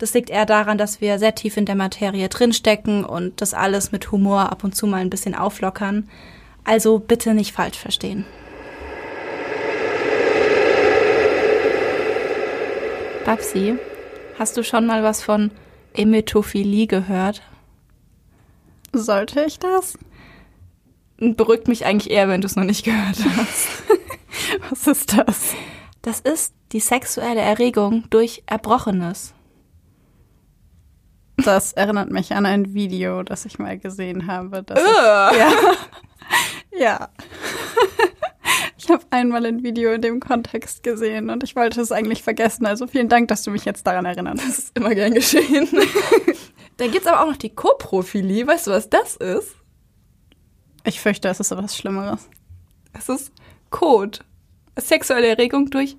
Das liegt eher daran, dass wir sehr tief in der Materie drinstecken und das alles mit Humor ab und zu mal ein bisschen auflockern. Also bitte nicht falsch verstehen. Babsi, hast du schon mal was von Emetophilie gehört? Sollte ich das? Beruhigt mich eigentlich eher, wenn du es noch nicht gehört hast. was ist das? Das ist die sexuelle Erregung durch Erbrochenes. Das erinnert mich an ein Video, das ich mal gesehen habe. Das ist, ja. ja. Ich habe einmal ein Video in dem Kontext gesehen und ich wollte es eigentlich vergessen. Also vielen Dank, dass du mich jetzt daran erinnerst. Das ist immer gern geschehen. Dann gibt es aber auch noch die Koprophilie. Weißt du, was das ist? Ich fürchte, es ist etwas Schlimmeres. Es ist Kot. Sexuelle Erregung durch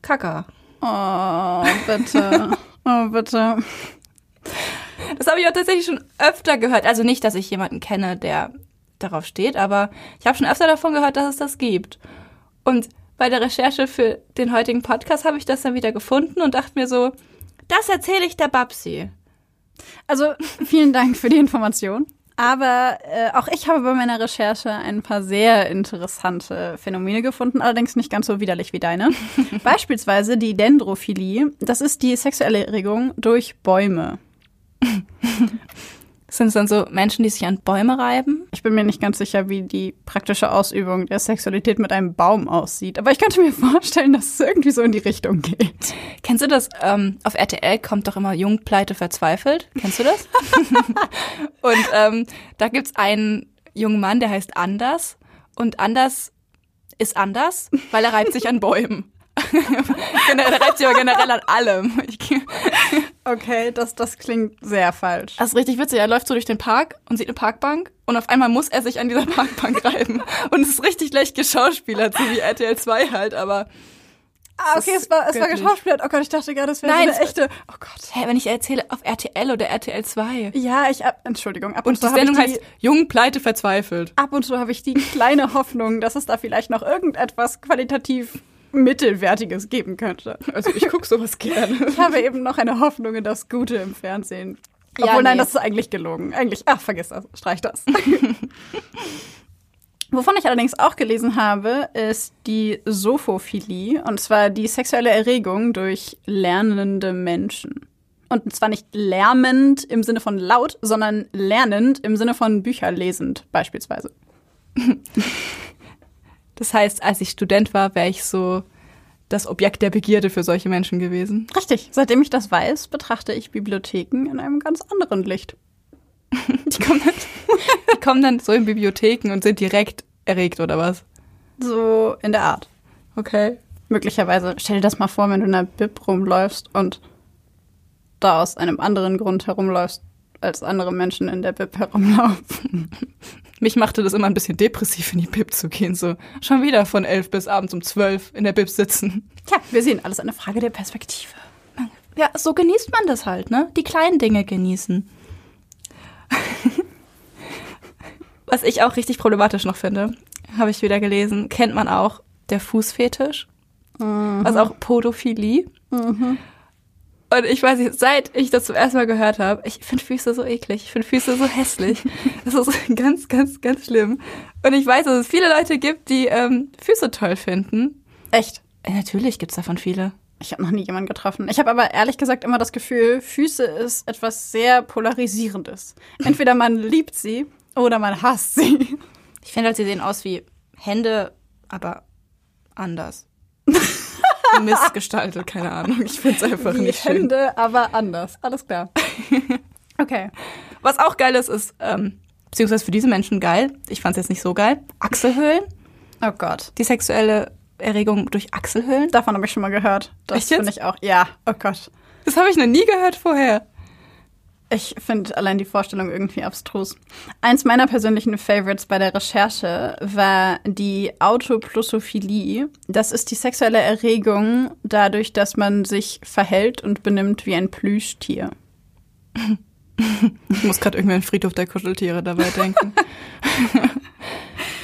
Kaka. Oh, bitte. Oh, bitte. Das habe ich auch tatsächlich schon öfter gehört. Also nicht, dass ich jemanden kenne, der darauf steht, aber ich habe schon öfter davon gehört, dass es das gibt. Und bei der Recherche für den heutigen Podcast habe ich das dann wieder gefunden und dachte mir so, das erzähle ich der Babsi. Also vielen Dank für die Information. Aber äh, auch ich habe bei meiner Recherche ein paar sehr interessante Phänomene gefunden, allerdings nicht ganz so widerlich wie deine. Beispielsweise die Dendrophilie. Das ist die sexuelle Erregung durch Bäume. Sind es dann so Menschen, die sich an Bäume reiben? Ich bin mir nicht ganz sicher, wie die praktische Ausübung der Sexualität mit einem Baum aussieht. Aber ich könnte mir vorstellen, dass es irgendwie so in die Richtung geht. Kennst du das? Ähm, auf RTL kommt doch immer Jung, Pleite, Verzweifelt. Kennst du das? und ähm, da gibt's einen jungen Mann, der heißt Anders. Und Anders ist anders, weil er reibt sich an Bäumen. er reibt sich aber generell an allem. Okay, das, das klingt sehr falsch. Das ist richtig witzig. Er läuft so durch den Park und sieht eine Parkbank und auf einmal muss er sich an dieser Parkbank reiben. Und es ist richtig schlecht geschauspielert, so wie RTL 2 halt, aber. Ah, okay, es war, es war geschauspielert. Oh Gott, ich dachte gerade, es wäre so eine echte. Oh Gott. Hä, wenn ich erzähle auf RTL oder RTL 2. Ja, ich ab, Entschuldigung, ab und, und die Sendung die, heißt Jung, Pleite, Verzweifelt. Ab und zu habe ich die kleine Hoffnung, dass es da vielleicht noch irgendetwas qualitativ Mittelwertiges geben könnte. Also ich gucke sowas gerne. Ich habe eben noch eine Hoffnung in das Gute im Fernsehen. Obwohl, ja, nee. nein, das ist eigentlich gelogen. Eigentlich, ach, vergiss das, streich das. Wovon ich allerdings auch gelesen habe, ist die Sophophilie, und zwar die sexuelle Erregung durch lernende Menschen. Und zwar nicht lärmend im Sinne von laut, sondern lernend im Sinne von Bücher lesend beispielsweise. Das heißt, als ich Student war, wäre ich so das Objekt der Begierde für solche Menschen gewesen. Richtig. Seitdem ich das weiß, betrachte ich Bibliotheken in einem ganz anderen Licht. Die kommen dann, die kommen dann so in Bibliotheken und sind direkt erregt, oder was? So in der Art. Okay. Möglicherweise, stell dir das mal vor, wenn du in einer Bib rumläufst und da aus einem anderen Grund herumläufst, als andere Menschen in der Bib herumlaufen. Mich machte das immer ein bisschen depressiv, in die Bib zu gehen. So schon wieder von elf bis abends um zwölf in der Bib sitzen. Tja, wir sehen alles eine Frage der Perspektive. Ja, so genießt man das halt, ne? Die kleinen Dinge genießen. Was ich auch richtig problematisch noch finde, habe ich wieder gelesen, kennt man auch der Fußfetisch. Mhm. Was auch Podophilie. Mhm. Und ich weiß nicht, seit ich das zum ersten Mal gehört habe, ich finde Füße so eklig, ich finde Füße so hässlich. Das ist ganz, ganz, ganz schlimm. Und ich weiß, dass es viele Leute gibt, die ähm, Füße toll finden. Echt? Ja, natürlich gibt's davon viele. Ich habe noch nie jemanden getroffen. Ich habe aber ehrlich gesagt immer das Gefühl, Füße ist etwas sehr Polarisierendes. Entweder man liebt sie Oder man hasst sie. Ich finde halt, sie sehen aus wie Hände, aber anders. Missgestaltet, keine Ahnung. Ich finde es einfach Wie nicht schön. Hände, aber anders. Alles klar. Okay. Was auch geil ist, ist, ähm, beziehungsweise für diese Menschen geil, ich fand es jetzt nicht so geil, Achselhöhlen. Oh Gott. Die sexuelle Erregung durch Achselhöhlen. Davon habe ich schon mal gehört. Das finde ich auch. Ja, oh Gott. Das habe ich noch nie gehört vorher. Ich finde allein die Vorstellung irgendwie abstrus. Eins meiner persönlichen Favorites bei der Recherche war die Autoplussophilie. Das ist die sexuelle Erregung dadurch, dass man sich verhält und benimmt wie ein Plüschtier. Ich muss gerade irgendwie an Friedhof der Kuscheltiere dabei denken.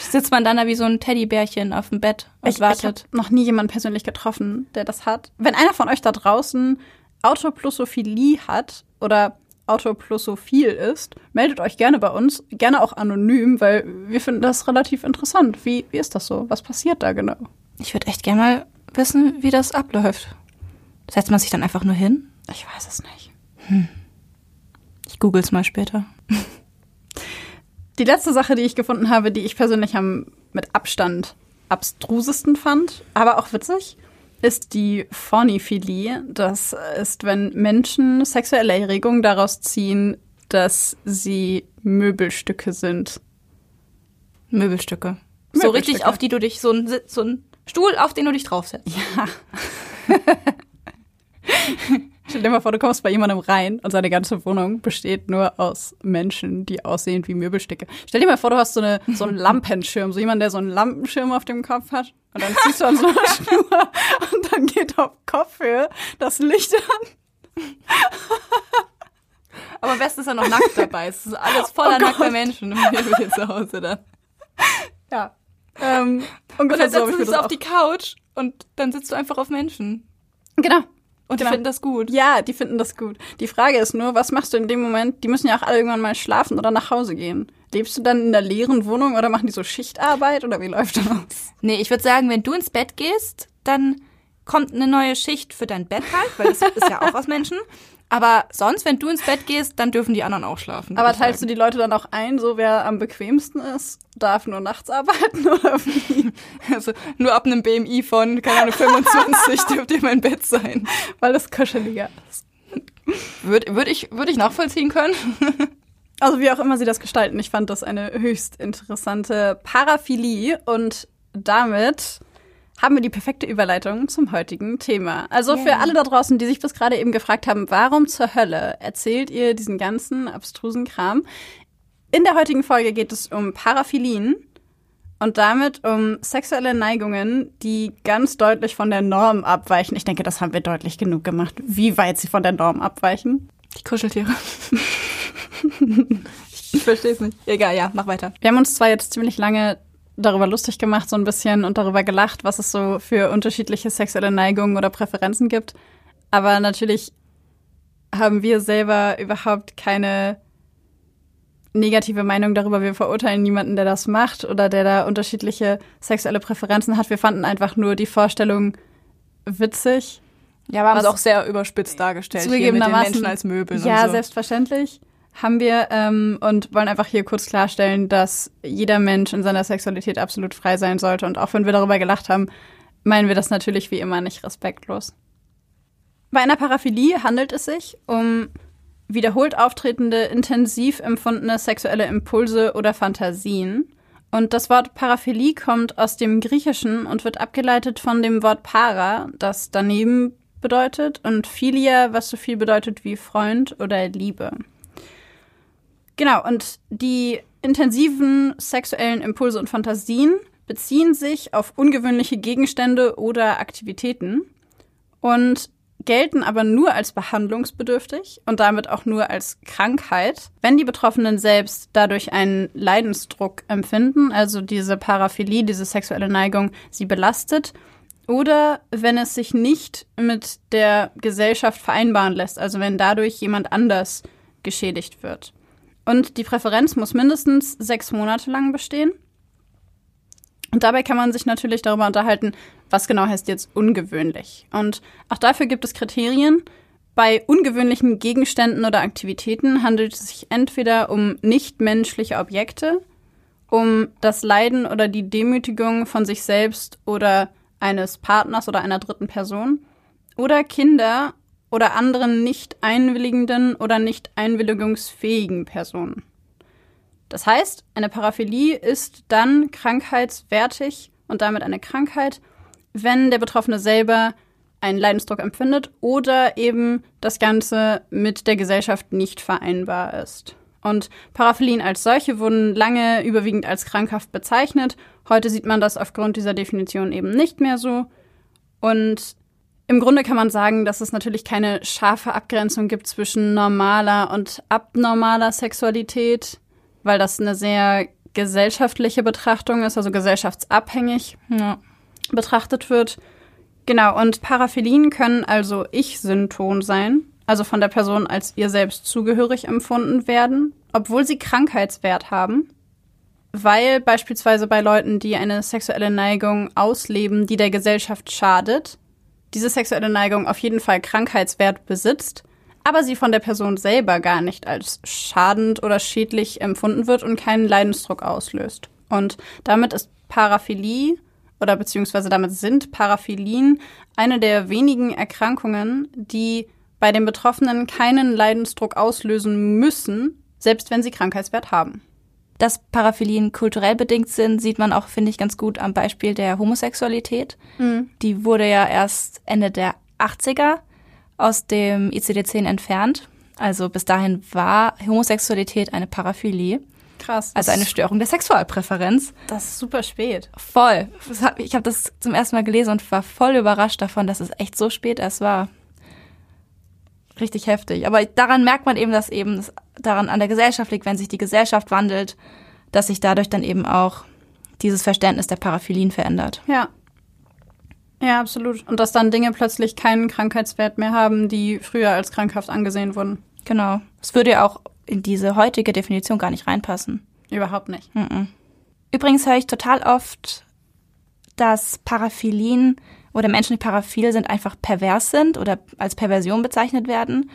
Sitzt man dann da wie so ein Teddybärchen auf dem Bett und Ich, ich habe wartet. noch nie jemanden persönlich getroffen, der das hat. Wenn einer von euch da draußen Autoplussophilie hat oder autoplussophil ist, meldet euch gerne bei uns, gerne auch anonym, weil wir finden das relativ interessant. Wie, wie ist das so? Was passiert da genau? ich würde echt gerne mal wissen, wie das abläuft. Setzt man sich dann einfach nur hin? Ich weiß es nicht. Ich google's mal später. Die letzte Sache, die ich gefunden habe, die ich persönlich am mit Abstand abstrusesten fand, aber auch witzig, ist die Phoniphilie. Das ist, wenn Menschen sexuelle Erregung daraus ziehen, dass sie Möbelstücke sind. Möbelstücke. So richtig, Möbelstücke. auf die du dich, so ein, so ein Stuhl, auf den du dich draufsetzt. Ja. Stell dir mal vor, du kommst bei jemandem rein und seine ganze Wohnung besteht nur aus Menschen, die aussehen wie Möbelstücke. Stell dir mal vor, du hast so, eine, so einen Lampenschirm, so jemand, der so einen Lampenschirm auf dem Kopf hat. Und dann ziehst du an so einer Schnur und dann geht auf Kopfhöhe das Licht an. Aber am besten ist er noch nackt dabei. Es ist alles voller Oh nackter Menschen im Nebel zu Hause dann. Ja. Ähm, Und dann so setzt mir du das auf die Couch und dann sitzt du einfach auf Menschen. Genau. Und Genau. die finden das gut. Ja, die finden das gut. Die Frage ist nur, was machst du in dem Moment? Die müssen ja auch alle irgendwann mal schlafen oder nach Hause gehen. Lebst du dann in der leeren Wohnung oder machen die so Schichtarbeit oder wie läuft das? Nee, ich würde sagen, wenn du ins Bett gehst, dann kommt eine neue Schicht für dein Bett halt, weil das ist ja auch aus Menschen. Aber sonst, wenn du ins Bett gehst, dann dürfen die anderen auch schlafen. Aber teilst du die Leute dann auch ein, so wer am bequemsten ist, darf nur nachts arbeiten oder wie? Also nur ab einem BMI von, keine Ahnung, 25 dürft ihr mein Bett sein. Weil es kuscheliger ist. Würde würd ich, würd ich nachvollziehen können. Also wie auch immer sie das gestalten, ich fand das eine höchst interessante Paraphilie und damit haben wir die perfekte Überleitung zum heutigen Thema. Also für Yay. alle da draußen, die sich bis gerade eben gefragt haben, warum zur Hölle erzählt ihr diesen ganzen abstrusen Kram? In der heutigen Folge geht es um Paraphilien und damit um sexuelle Neigungen, die ganz deutlich von der Norm abweichen. Ich denke, das haben wir deutlich genug gemacht, wie weit sie von der Norm abweichen. Die Kuscheltiere. ich verstehe es nicht. Egal, ja, mach weiter. Wir haben uns zwar jetzt ziemlich lange darüber lustig gemacht, so ein bisschen und darüber gelacht, was es so für unterschiedliche sexuelle Neigungen oder Präferenzen gibt. Aber natürlich haben wir selber überhaupt keine negative Meinung darüber. Wir verurteilen niemanden, der das macht oder der da unterschiedliche sexuelle Präferenzen hat. Wir fanden einfach nur die Vorstellung witzig. Ja, wir haben es auch sehr überspitzt dargestellt. Hier mit den Zugegebenermaßen- Menschen als Möbeln Ja, so. selbstverständlich haben wir ähm, und wollen einfach hier kurz klarstellen, dass jeder Mensch in seiner Sexualität absolut frei sein sollte. Und auch wenn wir darüber gelacht haben, meinen wir das natürlich wie immer nicht respektlos. Bei einer Paraphilie handelt es sich um wiederholt auftretende, intensiv empfundene sexuelle Impulse oder Fantasien. Und das Wort Paraphilie kommt aus dem Griechischen und wird abgeleitet von dem Wort para, das daneben bedeutet, und Philia, was so viel bedeutet wie Freund oder Liebe. Genau, und die intensiven sexuellen Impulse und Fantasien beziehen sich auf ungewöhnliche Gegenstände oder Aktivitäten und gelten aber nur als behandlungsbedürftig und damit auch nur als Krankheit, wenn die Betroffenen selbst dadurch einen Leidensdruck empfinden, also diese Paraphilie, diese sexuelle Neigung sie belastet, oder wenn es sich nicht mit der Gesellschaft vereinbaren lässt, also wenn dadurch jemand anders geschädigt wird. Und die Präferenz muss mindestens sechs Monate lang bestehen. Und dabei kann man sich natürlich darüber unterhalten, was genau heißt jetzt ungewöhnlich. Und auch dafür gibt es Kriterien. Bei ungewöhnlichen Gegenständen oder Aktivitäten handelt es sich entweder um nichtmenschliche Objekte, um das Leiden oder die Demütigung von sich selbst oder eines Partners oder einer dritten Person, oder Kinder oder anderen nicht einwilligenden oder nicht einwilligungsfähigen Personen. Das heißt, eine Paraphilie ist dann krankheitswertig und damit eine Krankheit, wenn der Betroffene selber einen Leidensdruck empfindet oder eben das Ganze mit der Gesellschaft nicht vereinbar ist. Und Paraphilien als solche wurden lange überwiegend als krankhaft bezeichnet. Heute sieht man das aufgrund dieser Definition eben nicht mehr so. Und im Grunde kann man sagen, dass es natürlich keine scharfe Abgrenzung gibt zwischen normaler und abnormaler Sexualität, weil das eine sehr gesellschaftliche Betrachtung ist, also gesellschaftsabhängig ja. betrachtet wird. Genau, und Paraphilien können also Ich-Synton sein, also von der Person als ihr selbst zugehörig empfunden werden, obwohl sie Krankheitswert haben, weil beispielsweise bei Leuten, die eine sexuelle Neigung ausleben, die der Gesellschaft schadet, diese sexuelle Neigung auf jeden Fall Krankheitswert besitzt, aber sie von der Person selber gar nicht als schadend oder schädlich empfunden wird und keinen Leidensdruck auslöst. Und damit ist Paraphilie oder beziehungsweise damit sind Paraphilien eine der wenigen Erkrankungen, die bei den Betroffenen keinen Leidensdruck auslösen müssen, selbst wenn sie Krankheitswert haben. Dass Paraphilien kulturell bedingt sind, sieht man auch, finde ich, ganz gut am Beispiel der Homosexualität. Mhm. Die wurde ja erst Ende der 80er aus dem ICD-10 entfernt. Also bis dahin war Homosexualität eine Paraphilie. Krass. Also eine Störung der Sexualpräferenz. Das ist super spät. Voll. Ich habe das zum ersten Mal gelesen und war voll überrascht davon, dass es echt so spät erst war. Richtig heftig. Aber daran merkt man eben, dass eben daran an der Gesellschaft liegt, wenn sich die Gesellschaft wandelt, dass sich dadurch dann eben auch dieses Verständnis der Paraphilien verändert. Ja. Ja, absolut. Und dass dann Dinge plötzlich keinen Krankheitswert mehr haben, die früher als krankhaft angesehen wurden. Genau. Es würde ja auch in diese heutige Definition gar nicht reinpassen. Überhaupt nicht. Mm Übrigens höre ich total oft, dass Paraphilien oder Menschen, die paraphil sind, einfach pervers sind oder als Perversion bezeichnet werden.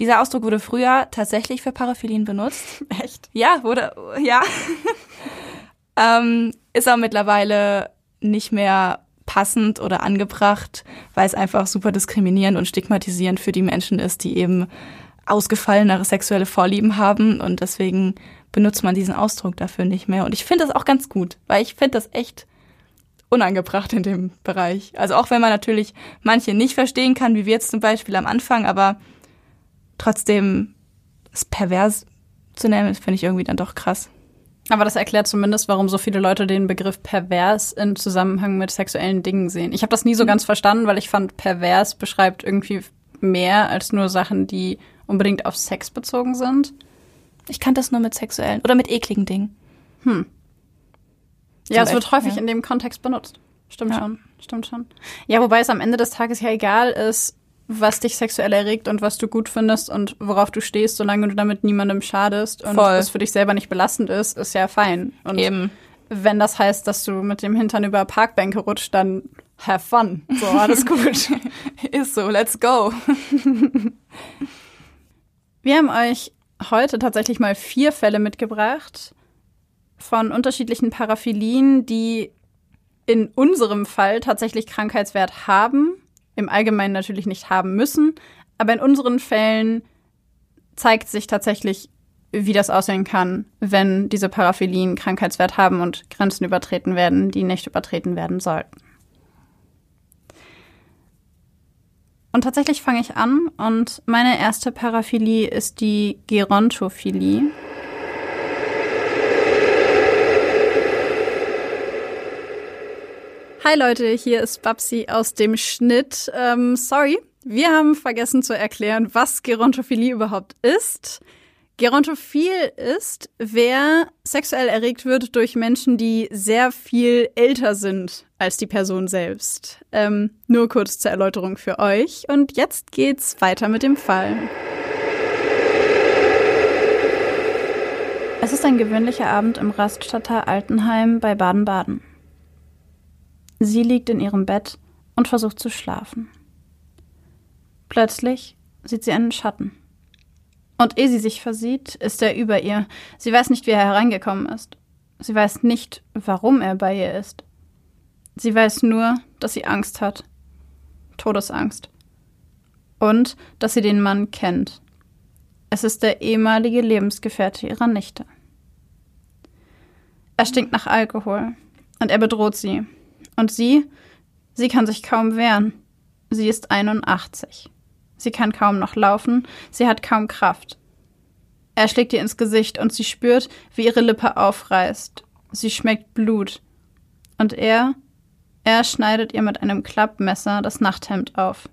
Dieser Ausdruck wurde früher tatsächlich für Paraphilien benutzt. Echt? Ja, wurde, ja. ähm, ist auch mittlerweile nicht mehr passend oder angebracht, weil es einfach super diskriminierend und stigmatisierend für die Menschen ist, die eben ausgefallenere sexuelle Vorlieben haben und deswegen benutzt man diesen Ausdruck dafür nicht mehr. Und ich finde das auch ganz gut, weil ich finde das echt unangebracht in dem Bereich. Also auch wenn man natürlich manche nicht verstehen kann, wie wir jetzt zum Beispiel am Anfang, aber trotzdem es pervers zu nennen, finde ich irgendwie dann doch krass. Aber das erklärt zumindest, warum so viele Leute den Begriff pervers in Zusammenhang mit sexuellen Dingen sehen. Ich habe das nie so mhm. ganz verstanden, weil ich fand, pervers beschreibt irgendwie mehr als nur Sachen, die unbedingt auf Sex bezogen sind. Ich kann das nur mit sexuellen oder mit ekligen Dingen. Hm. Ja, es wird häufig ja. in dem Kontext benutzt. Stimmt ja. schon, stimmt schon. Ja, wobei es am Ende des Tages ja egal ist, was dich sexuell erregt und was du gut findest und worauf du stehst, solange du damit niemandem schadest und Voll. es für dich selber nicht belastend ist, ist ja fein. Und Eben. wenn das heißt, dass du mit dem Hintern über Parkbänke rutscht, dann have fun. So, alles gut. ist so, let's go. Wir haben euch heute tatsächlich mal vier Fälle mitgebracht von unterschiedlichen Paraphilien, die in unserem Fall tatsächlich Krankheitswert haben, im Allgemeinen natürlich nicht haben müssen, aber in unseren Fällen zeigt sich tatsächlich, wie das aussehen kann, wenn diese Paraphilien Krankheitswert haben und Grenzen übertreten werden, die nicht übertreten werden sollten. Und tatsächlich fange ich an und meine erste Paraphilie ist die Gerontophilie. Hi Leute, hier ist Babsi aus dem Schnitt. Ähm, sorry, wir haben vergessen zu erklären, was Gerontophilie überhaupt ist. Gerontophil ist, wer sexuell erregt wird durch Menschen, die sehr viel älter sind als die Person selbst. Ähm, nur kurz zur Erläuterung für euch. Und jetzt geht's weiter mit dem Fall. Es ist ein gewöhnlicher Abend im Raststatter Altenheim bei Baden-Baden. Sie liegt in ihrem Bett und versucht zu schlafen. Plötzlich sieht sie einen Schatten. Und ehe sie sich versieht, ist er über ihr. Sie weiß nicht, wie er hereingekommen ist. Sie weiß nicht, warum er bei ihr ist. Sie weiß nur, dass sie Angst hat. Todesangst. Und dass sie den Mann kennt. Es ist der ehemalige Lebensgefährte ihrer Nichte. Er stinkt nach Alkohol und er bedroht sie. Und sie, sie kann sich kaum wehren. Sie ist 81. Sie kann kaum noch laufen, sie hat kaum Kraft. Er schlägt ihr ins Gesicht und sie spürt, wie ihre Lippe aufreißt. Sie schmeckt Blut. Und er, er schneidet ihr mit einem Klappmesser das Nachthemd auf.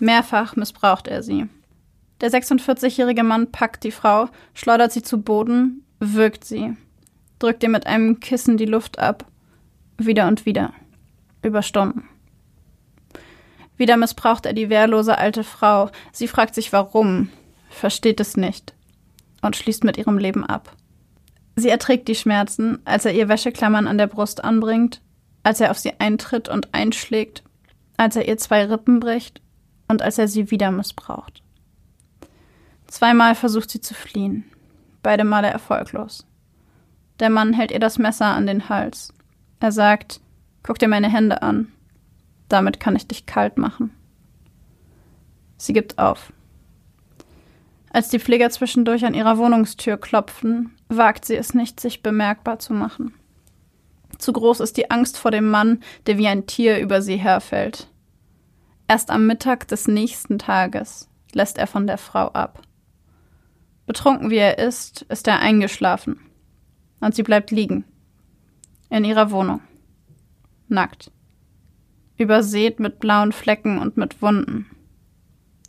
Mehrfach missbraucht er sie. Der 46-jährige Mann packt die Frau, schleudert sie zu Boden, würgt sie, drückt ihr mit einem Kissen die Luft ab. Wieder und wieder. Über Stunden. Wieder missbraucht er die wehrlose alte Frau. Sie fragt sich warum, versteht es nicht und schließt mit ihrem Leben ab. Sie erträgt die Schmerzen, als er ihr Wäscheklammern an der Brust anbringt, als er auf sie eintritt und einschlägt, als er ihr zwei Rippen bricht und als er sie wieder missbraucht. Zweimal versucht sie zu fliehen, beide Male erfolglos. Der Mann hält ihr das Messer an den Hals. Er sagt, guck dir meine Hände an. Damit kann ich dich kalt machen. Sie gibt auf. Als die Pfleger zwischendurch an ihrer Wohnungstür klopfen, wagt sie es nicht, sich bemerkbar zu machen. Zu groß ist die Angst vor dem Mann, der wie ein Tier über sie herfällt. Erst am Mittag des nächsten Tages lässt er von der Frau ab. Betrunken wie er ist, ist er eingeschlafen. Und sie bleibt liegen. In ihrer Wohnung. Nackt übersät mit blauen Flecken und mit Wunden.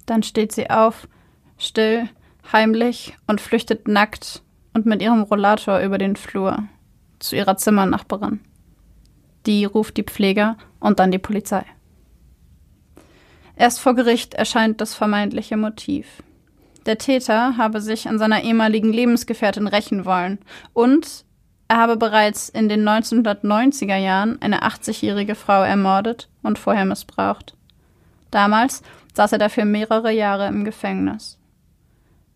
Dann steht sie auf, still, heimlich und flüchtet nackt und mit ihrem Rollator über den Flur zu ihrer Zimmernachbarin. Die ruft die Pfleger und dann die Polizei. Erst vor Gericht erscheint das vermeintliche Motiv. Der Täter habe sich an seiner ehemaligen Lebensgefährtin rächen wollen und habe bereits in den 1990er Jahren eine 80-jährige Frau ermordet und vorher missbraucht. Damals saß er dafür mehrere Jahre im Gefängnis.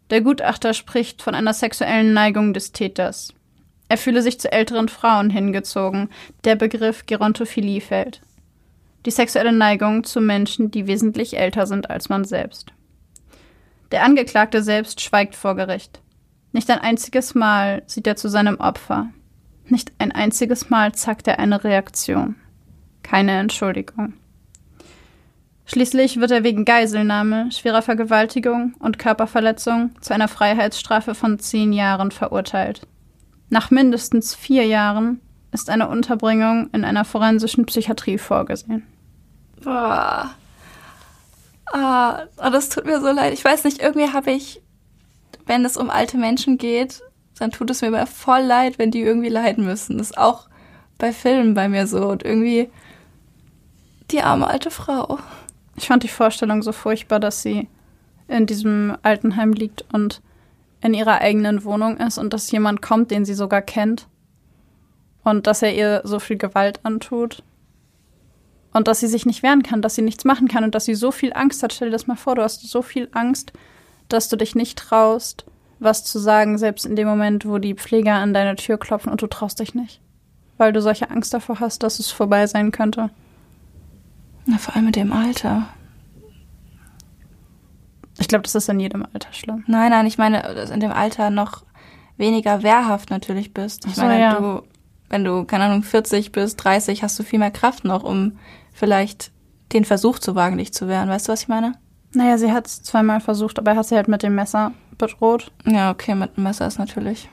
Der Gutachter spricht von einer sexuellen Neigung des Täters. Er fühle sich zu älteren Frauen hingezogen. Der Begriff Gerontophilie fällt. Die sexuelle Neigung zu Menschen, die wesentlich älter sind als man selbst. Der Angeklagte selbst schweigt vor Gericht. Nicht ein einziges Mal sieht er zu seinem Opfer. Nicht ein einziges Mal zeigt er eine Reaktion. Keine Entschuldigung. Schließlich wird er wegen Geiselnahme, schwerer Vergewaltigung und Körperverletzung zu einer Freiheitsstrafe von zehn Jahren verurteilt. Nach mindestens vier Jahren ist eine Unterbringung in einer forensischen Psychiatrie vorgesehen. Boah. Ah, oh, das tut mir so leid. Ich weiß nicht, irgendwie habe ich, wenn es um alte Menschen geht, dann tut es mir immer voll leid, wenn die irgendwie leiden müssen. Das ist auch bei Filmen bei mir so. Und irgendwie die arme alte Frau. Ich fand die Vorstellung so furchtbar, dass sie in diesem Altenheim liegt und in ihrer eigenen Wohnung ist und dass jemand kommt, den sie sogar kennt. Und dass er ihr so viel Gewalt antut. Und dass sie sich nicht wehren kann, dass sie nichts machen kann und dass sie so viel Angst hat. Stell dir das mal vor, du hast so viel Angst, dass du dich nicht traust, was zu sagen, selbst in dem Moment, wo die Pfleger an deine Tür klopfen und du traust dich nicht. Weil du solche Angst davor hast, dass es vorbei sein könnte. Na, vor allem mit dem Alter. Ich glaube, das ist in jedem Alter schlimm. Nein, nein, ich meine, dass in dem Alter noch weniger wehrhaft natürlich bist. Ich so, meine, ja. du, wenn du, keine Ahnung, 40 bist, 30, hast du viel mehr Kraft noch, um vielleicht den Versuch zu wagen, dich zu wehren. Weißt du, was ich meine? Naja, sie hat es zweimal versucht, aber er hat sie halt mit dem Messer bedroht. Ja, okay, mit dem Messer ist natürlich.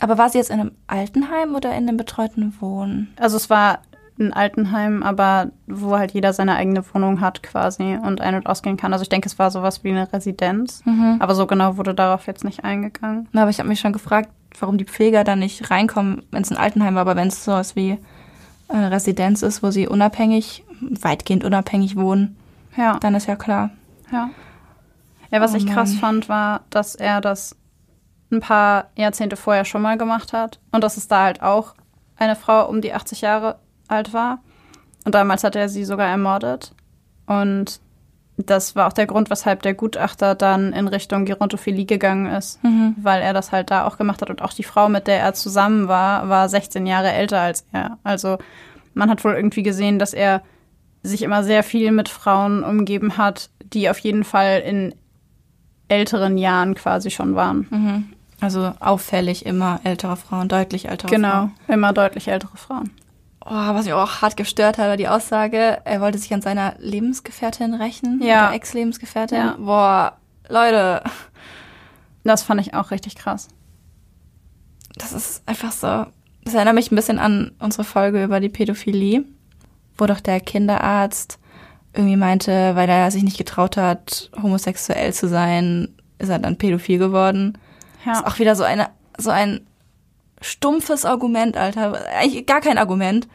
Aber war sie jetzt in einem Altenheim oder in einem betreuten Wohnen? Also es war ein Altenheim, aber wo halt jeder seine eigene Wohnung hat quasi und ein- und ausgehen kann. Also ich denke, es war sowas wie eine Residenz. Mhm. Aber so genau wurde darauf jetzt nicht eingegangen. Na, aber ich habe mich schon gefragt, warum die Pfleger da nicht reinkommen, wenn es ein Altenheim war, aber wenn es sowas wie eine Residenz ist, wo sie unabhängig, weitgehend unabhängig wohnen, ja. dann ist ja klar. Ja. Ja, was oh ich krass fand, war, dass er das ein paar Jahrzehnte vorher schon mal gemacht hat und dass es da halt auch eine Frau um die 80 Jahre alt war. Und damals hat er sie sogar ermordet. Und das war auch der Grund, weshalb der Gutachter dann in Richtung Gerontophilie gegangen ist, Mhm. weil er das halt da auch gemacht hat. Und auch die Frau, mit der er zusammen war, war 16 Jahre älter als er. Also man hat wohl irgendwie gesehen, dass er sich immer sehr viel mit Frauen umgeben hat, die auf jeden Fall in älteren Jahren quasi schon waren. Mhm. Also auffällig immer ältere Frauen, deutlich ältere Genau, Frauen. immer deutlich ältere Frauen. Oh, was mich auch hart gestört hat, war die Aussage, er wollte sich an seiner Lebensgefährtin rächen. Ja. Ex-Lebensgefährtin. Ja. Boah, Leute, Das fand ich auch richtig krass. das ist einfach so. Das erinnert mich ein bisschen an unsere Folge über die Pädophilie, wo doch der Kinderarzt irgendwie meinte, weil er sich nicht getraut hat, homosexuell zu sein, ist er dann pädophil geworden. Das ist Ja. auch wieder so eine, so ein stumpfes Argument, Alter. Eigentlich gar kein Argument.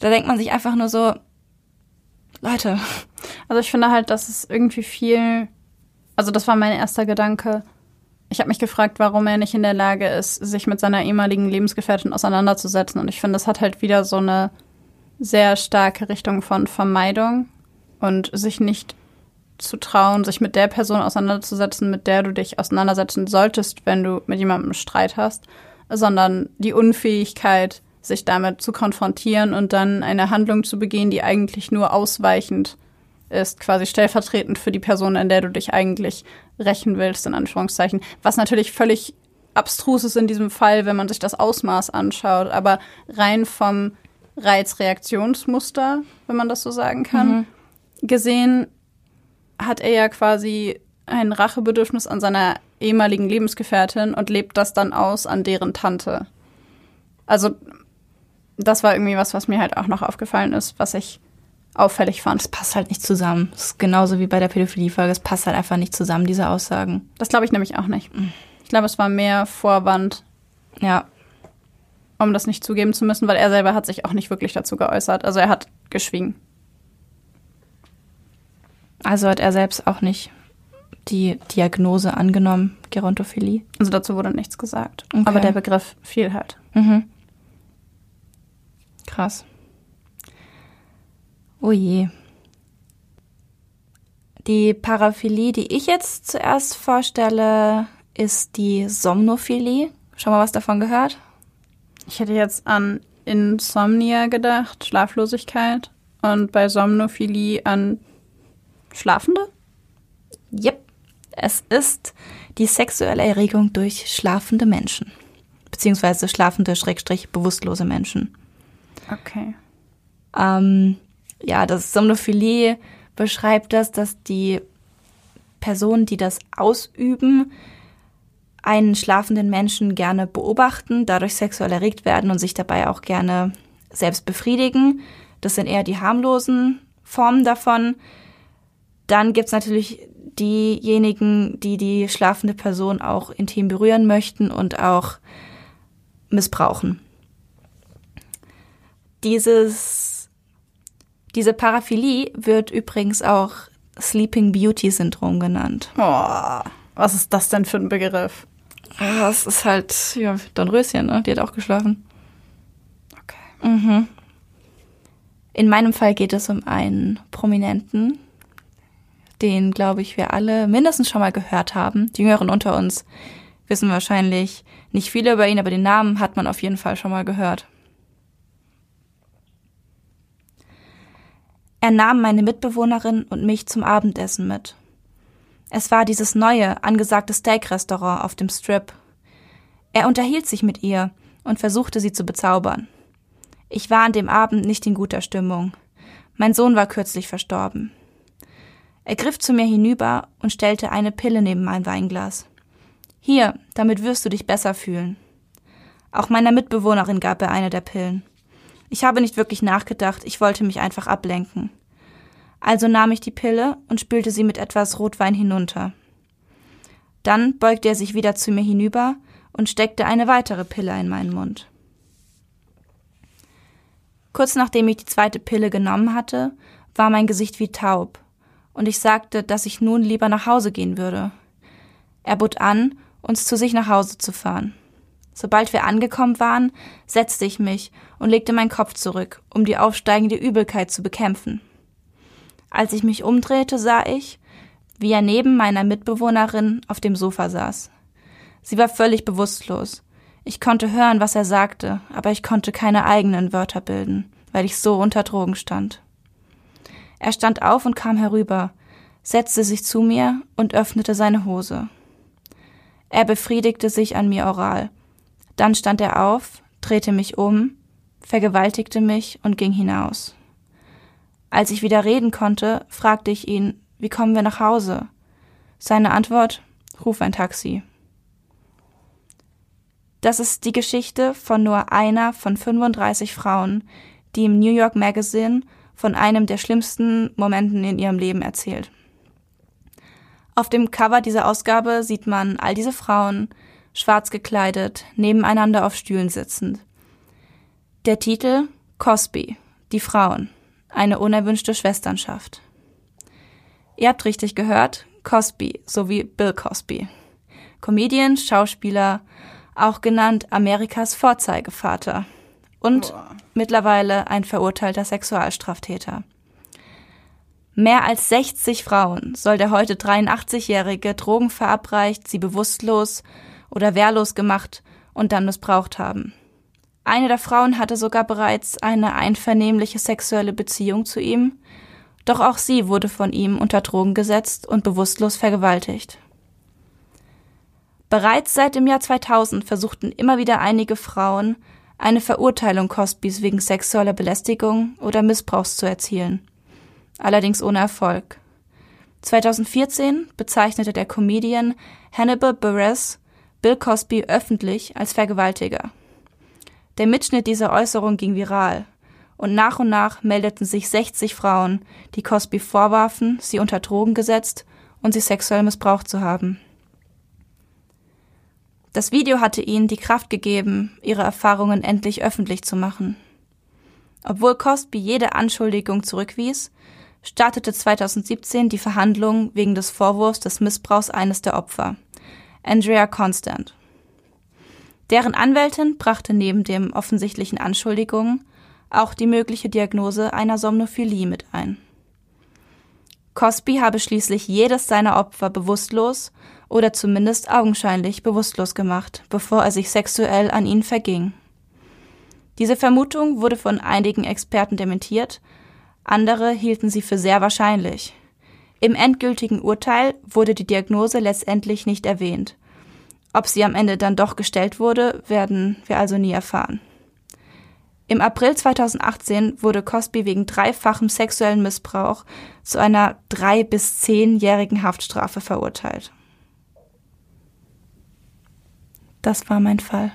Da denkt man sich einfach nur so, Leute, Also ich finde halt, dass es irgendwie viel. Also das war mein erster Gedanke. Ich habe mich gefragt, warum er nicht in der Lage ist, sich mit seiner ehemaligen Lebensgefährtin auseinanderzusetzen. Und ich finde, das hat halt wieder so eine sehr starke Richtung von Vermeidung und sich nicht zu trauen, sich mit der Person auseinanderzusetzen, mit der du dich auseinandersetzen solltest, wenn du mit jemandem Streit hast, sondern die Unfähigkeit, sich damit zu konfrontieren und dann eine Handlung zu begehen, die eigentlich nur ausweichend ist, quasi stellvertretend für die Person, an der du dich eigentlich rächen willst, in Anführungszeichen. Was natürlich völlig abstrus ist in diesem Fall, wenn man sich das Ausmaß anschaut, aber rein vom Reizreaktionsmuster, wenn man das so sagen kann, gesehen hat er ja quasi ein Rachebedürfnis an seiner ehemaligen Lebensgefährtin und lebt das dann aus an deren Tante. Also das war irgendwie was, was mir halt auch noch aufgefallen ist, was ich auffällig fand. das passt halt nicht zusammen. Das ist genauso wie bei der Pädophilie-Folge. Es passt halt einfach nicht zusammen, diese Aussagen. Das glaube ich nämlich auch nicht. Ich glaube, es war mehr Vorwand, Ja, um das nicht zugeben zu müssen, weil er selber hat sich auch nicht wirklich dazu geäußert. Also er hat geschwiegen. Also hat er selbst auch nicht die Diagnose angenommen, Gerontophilie. Also dazu wurde nichts gesagt. Okay. Aber der Begriff fiel halt. Mhm. Krass. Oh je. Die Paraphilie, die ich jetzt zuerst vorstelle, ist die Somnophilie. Schon mal was davon gehört? Ich hätte jetzt an Insomnia gedacht, Schlaflosigkeit. Und bei Somnophilie an Schlafende? Yep. Es ist die sexuelle Erregung durch schlafende Menschen. Beziehungsweise schlafende, schrägstrich, bewusstlose Menschen. Okay. Ähm, ja, das Somnophilie beschreibt das, dass die Personen, die das ausüben, einen schlafenden Menschen gerne beobachten, dadurch sexuell erregt werden und sich dabei auch gerne selbst befriedigen. Das sind eher die harmlosen Formen davon. Dann gibt's natürlich diejenigen, die die schlafende Person auch intim berühren möchten und auch missbrauchen. Dieses, diese Paraphilie wird übrigens auch Sleeping Beauty Syndrom genannt. Oh, was ist das denn für ein Begriff? Ah, Das ist halt, ja, Dornröschen, ne? Die hat auch geschlafen. Okay. Mhm. In meinem Fall geht es um einen Prominenten, den, glaube ich, wir alle mindestens schon mal gehört haben. Die Jüngeren unter uns wissen wahrscheinlich nicht viel über ihn, aber den Namen hat man auf jeden Fall schon mal gehört. Er nahm meine Mitbewohnerin und mich zum Abendessen mit. Es war dieses neue, angesagte Steak-Restaurant auf dem Strip. Er unterhielt sich mit ihr und versuchte sie zu bezaubern. Ich war an dem Abend nicht in guter Stimmung. Mein Sohn war kürzlich verstorben. Er griff zu mir hinüber und stellte eine Pille neben mein Weinglas. Hier, damit wirst du dich besser fühlen. Auch meiner Mitbewohnerin gab er eine der Pillen. Ich habe nicht wirklich nachgedacht, ich wollte mich einfach ablenken. Also nahm ich die Pille und spülte sie mit etwas Rotwein hinunter. Dann beugte er sich wieder zu mir hinüber und steckte eine weitere Pille in meinen Mund. Kurz nachdem ich die zweite Pille genommen hatte, war mein Gesicht wie taub, und ich sagte, dass ich nun lieber nach Hause gehen würde. Er bot an, uns zu sich nach Hause zu fahren. Sobald wir angekommen waren, setzte ich mich und legte meinen Kopf zurück, um die aufsteigende Übelkeit zu bekämpfen. Als ich mich umdrehte, sah ich, wie er neben meiner Mitbewohnerin auf dem Sofa saß. Sie war völlig bewusstlos. Ich konnte hören, was er sagte, aber ich konnte keine eigenen Wörter bilden, weil ich so unter Drogen stand. Er stand auf und kam herüber, setzte sich zu mir und öffnete seine Hose. Er befriedigte sich an mir oral. Dann stand er auf, drehte mich um, vergewaltigte mich und ging hinaus. Als ich wieder reden konnte, fragte ich ihn, wie kommen wir nach Hause? Seine Antwort, ruf ein Taxi. Das ist die Geschichte von nur einer von 35 Frauen, die im New York Magazine von einem der schlimmsten Momenten in ihrem Leben erzählt. Auf dem Cover dieser Ausgabe sieht man all diese Frauen, schwarz gekleidet, nebeneinander auf Stühlen sitzend. Der Titel Cosby, die Frauen, eine unerwünschte Schwesternschaft. Ihr habt richtig gehört, Cosby sowie Bill Cosby. Comedian, Schauspieler, auch genannt Amerikas Vorzeigevater und Boah. Mittlerweile ein verurteilter Sexualstraftäter. Mehr als 60 Frauen soll der heute 83-jährige Drogen verabreicht, sie bewusstlos oder wehrlos gemacht und dann missbraucht haben. Eine der Frauen hatte sogar bereits eine einvernehmliche sexuelle Beziehung zu ihm, doch auch sie wurde von ihm unter Drogen gesetzt und bewusstlos vergewaltigt. Bereits seit dem Jahr 2000 versuchten immer wieder einige Frauen, eine Verurteilung Cosbys wegen sexueller Belästigung oder Missbrauchs zu erzielen. Allerdings ohne Erfolg. 2014 bezeichnete der Comedian Hannibal Buress Bill Cosby öffentlich als Vergewaltiger. Der Mitschnitt dieser Äußerung ging viral und nach und nach meldeten sich 60 Frauen, die Cosby vorwarfen, sie unter Drogen gesetzt und sie sexuell missbraucht zu haben. Das Video hatte ihnen die Kraft gegeben, ihre Erfahrungen endlich öffentlich zu machen. Obwohl Cosby jede Anschuldigung zurückwies, startete 2017 die Verhandlung wegen des Vorwurfs des Missbrauchs eines der Opfer, Andrea Constant. Deren Anwältin brachte neben dem offensichtlichen Anschuldigungen auch die mögliche Diagnose einer Somnophilie mit ein. Cosby habe schließlich jedes seiner Opfer bewusstlos oder zumindest augenscheinlich bewusstlos gemacht, bevor er sich sexuell an ihnen verging. Diese Vermutung wurde von einigen Experten dementiert, andere hielten sie für sehr wahrscheinlich. Im endgültigen Urteil wurde die Diagnose letztendlich nicht erwähnt. Ob sie am Ende dann doch gestellt wurde, werden wir also nie erfahren. Im April 2018 wurde Cosby wegen dreifachem sexuellen Missbrauch zu einer drei bis zehnjährigen Haftstrafe verurteilt. Das war mein Fall.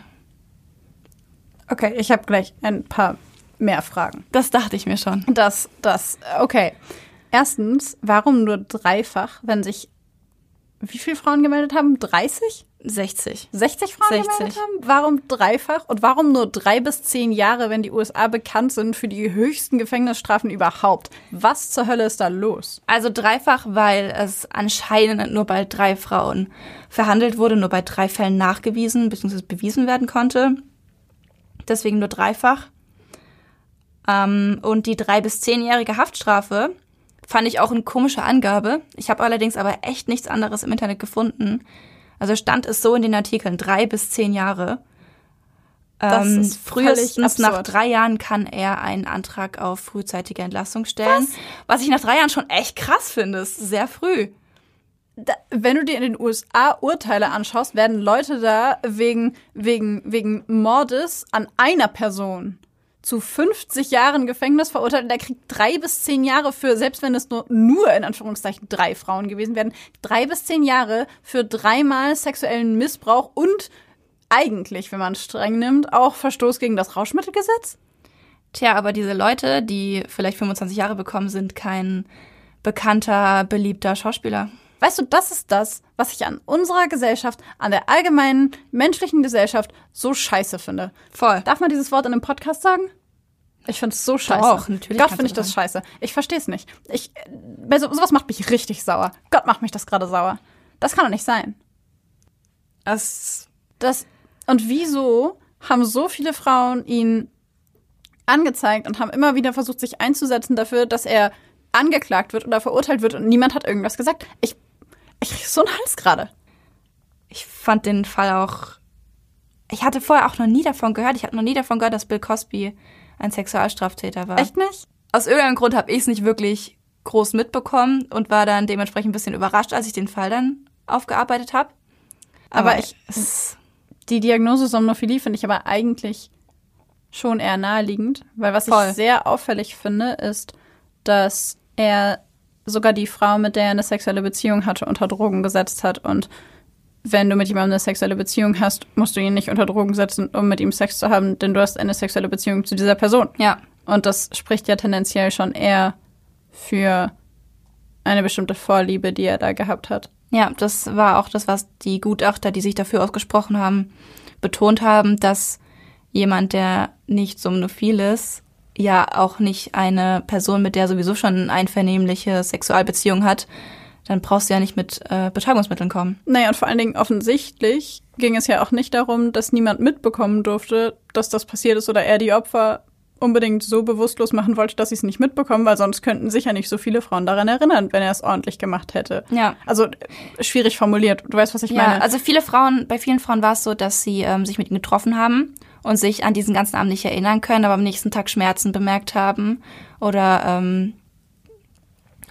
Okay, ich habe gleich ein paar mehr Fragen. Das dachte ich mir schon. Das, das, okay. Erstens, warum nur dreifach, wenn sich wie viele Frauen gemeldet haben? 30? 60. 60 Frauen 60. gemeldet haben? Warum dreifach? Und warum nur drei bis zehn Jahre, wenn die USA bekannt sind für die höchsten Gefängnisstrafen überhaupt? Was zur Hölle ist da los? Also dreifach, weil es anscheinend nur bei drei Frauen verhandelt wurde, nur bei drei Fällen nachgewiesen bzw. bewiesen werden konnte. Deswegen nur dreifach. Ähm, und die drei bis zehnjährige Haftstrafe fand ich auch eine komische Angabe. Ich habe allerdings aber echt nichts anderes im Internet gefunden also stand es so in den Artikeln, drei bis zehn Jahre. Ähm, frühestens nach drei Jahren kann er einen Antrag auf frühzeitige Entlassung stellen. Was? Was ich nach drei Jahren schon echt krass finde. Ist sehr früh. Da, wenn du dir in den USA Urteile anschaust, werden Leute da wegen, wegen, wegen Mordes an einer Person zu 50 Jahren Gefängnis verurteilt. Der kriegt drei bis zehn Jahre für, selbst wenn es nur, nur in Anführungszeichen drei Frauen gewesen wären, drei bis zehn Jahre für dreimal sexuellen Missbrauch und eigentlich, wenn man es streng nimmt, auch Verstoß gegen das Rauschmittelgesetz. Tja, aber diese Leute, die vielleicht 25 Jahre bekommen, sind kein bekannter, beliebter Schauspieler. Weißt du, das ist das, was ich an unserer Gesellschaft, an der allgemeinen menschlichen Gesellschaft so scheiße finde. Voll. Darf man dieses Wort in einem Podcast sagen? Ich finde es so scheiße. Doch, natürlich. Gott finde ich das scheiße. Ich verstehe es nicht. Ich, bei so, sowas macht mich richtig sauer. Gott macht mich das gerade sauer. Das kann doch nicht sein. Das, das, und wieso haben so viele Frauen ihn angezeigt und haben immer wieder versucht, sich einzusetzen dafür, dass er angeklagt wird oder verurteilt wird und niemand hat irgendwas gesagt. Ich Ich krieg so einen Hals gerade. Ich fand den Fall auch. Ich hatte vorher auch noch nie davon gehört. Ich hatte noch nie davon gehört, dass Bill Cosby ein Sexualstraftäter war. Echt nicht? Aus irgendeinem Grund habe ich es nicht wirklich groß mitbekommen und war dann dementsprechend ein bisschen überrascht, als ich den Fall dann aufgearbeitet habe. Aber, aber ich, die Diagnose Somnophilie finde ich aber eigentlich schon eher naheliegend, weil was Voll. ich sehr auffällig finde, ist, dass er sogar die Frau, mit der er eine sexuelle Beziehung hatte, unter Drogen gesetzt hat. Und wenn du mit jemandem eine sexuelle Beziehung hast, musst du ihn nicht unter Drogen setzen, um mit ihm Sex zu haben, denn du hast eine sexuelle Beziehung zu dieser Person. Ja. Und das spricht ja tendenziell schon eher für eine bestimmte Vorliebe, die er da gehabt hat. Ja, das war auch das, was die Gutachter, die sich dafür ausgesprochen haben, betont haben, dass jemand, der nicht somnophil ist, ja auch nicht eine Person, mit der sowieso schon eine einvernehmliche Sexualbeziehung hat, dann brauchst du ja nicht mit äh, Betäubungsmitteln kommen. Naja, und vor allen Dingen offensichtlich ging es ja auch nicht darum, dass niemand mitbekommen durfte, dass das passiert ist oder er die Opfer unbedingt so bewusstlos machen wollte, dass sie es nicht mitbekommen, weil sonst könnten sich ja nicht so viele Frauen daran erinnern, wenn er es ordentlich gemacht hätte. Ja. Also schwierig formuliert. Du weißt, was ich ja, meine. Also viele Frauen, bei vielen Frauen war es so, dass sie ähm, sich mit ihm getroffen haben und sich an diesen ganzen Abend nicht erinnern können, aber am nächsten Tag Schmerzen bemerkt haben oder ähm,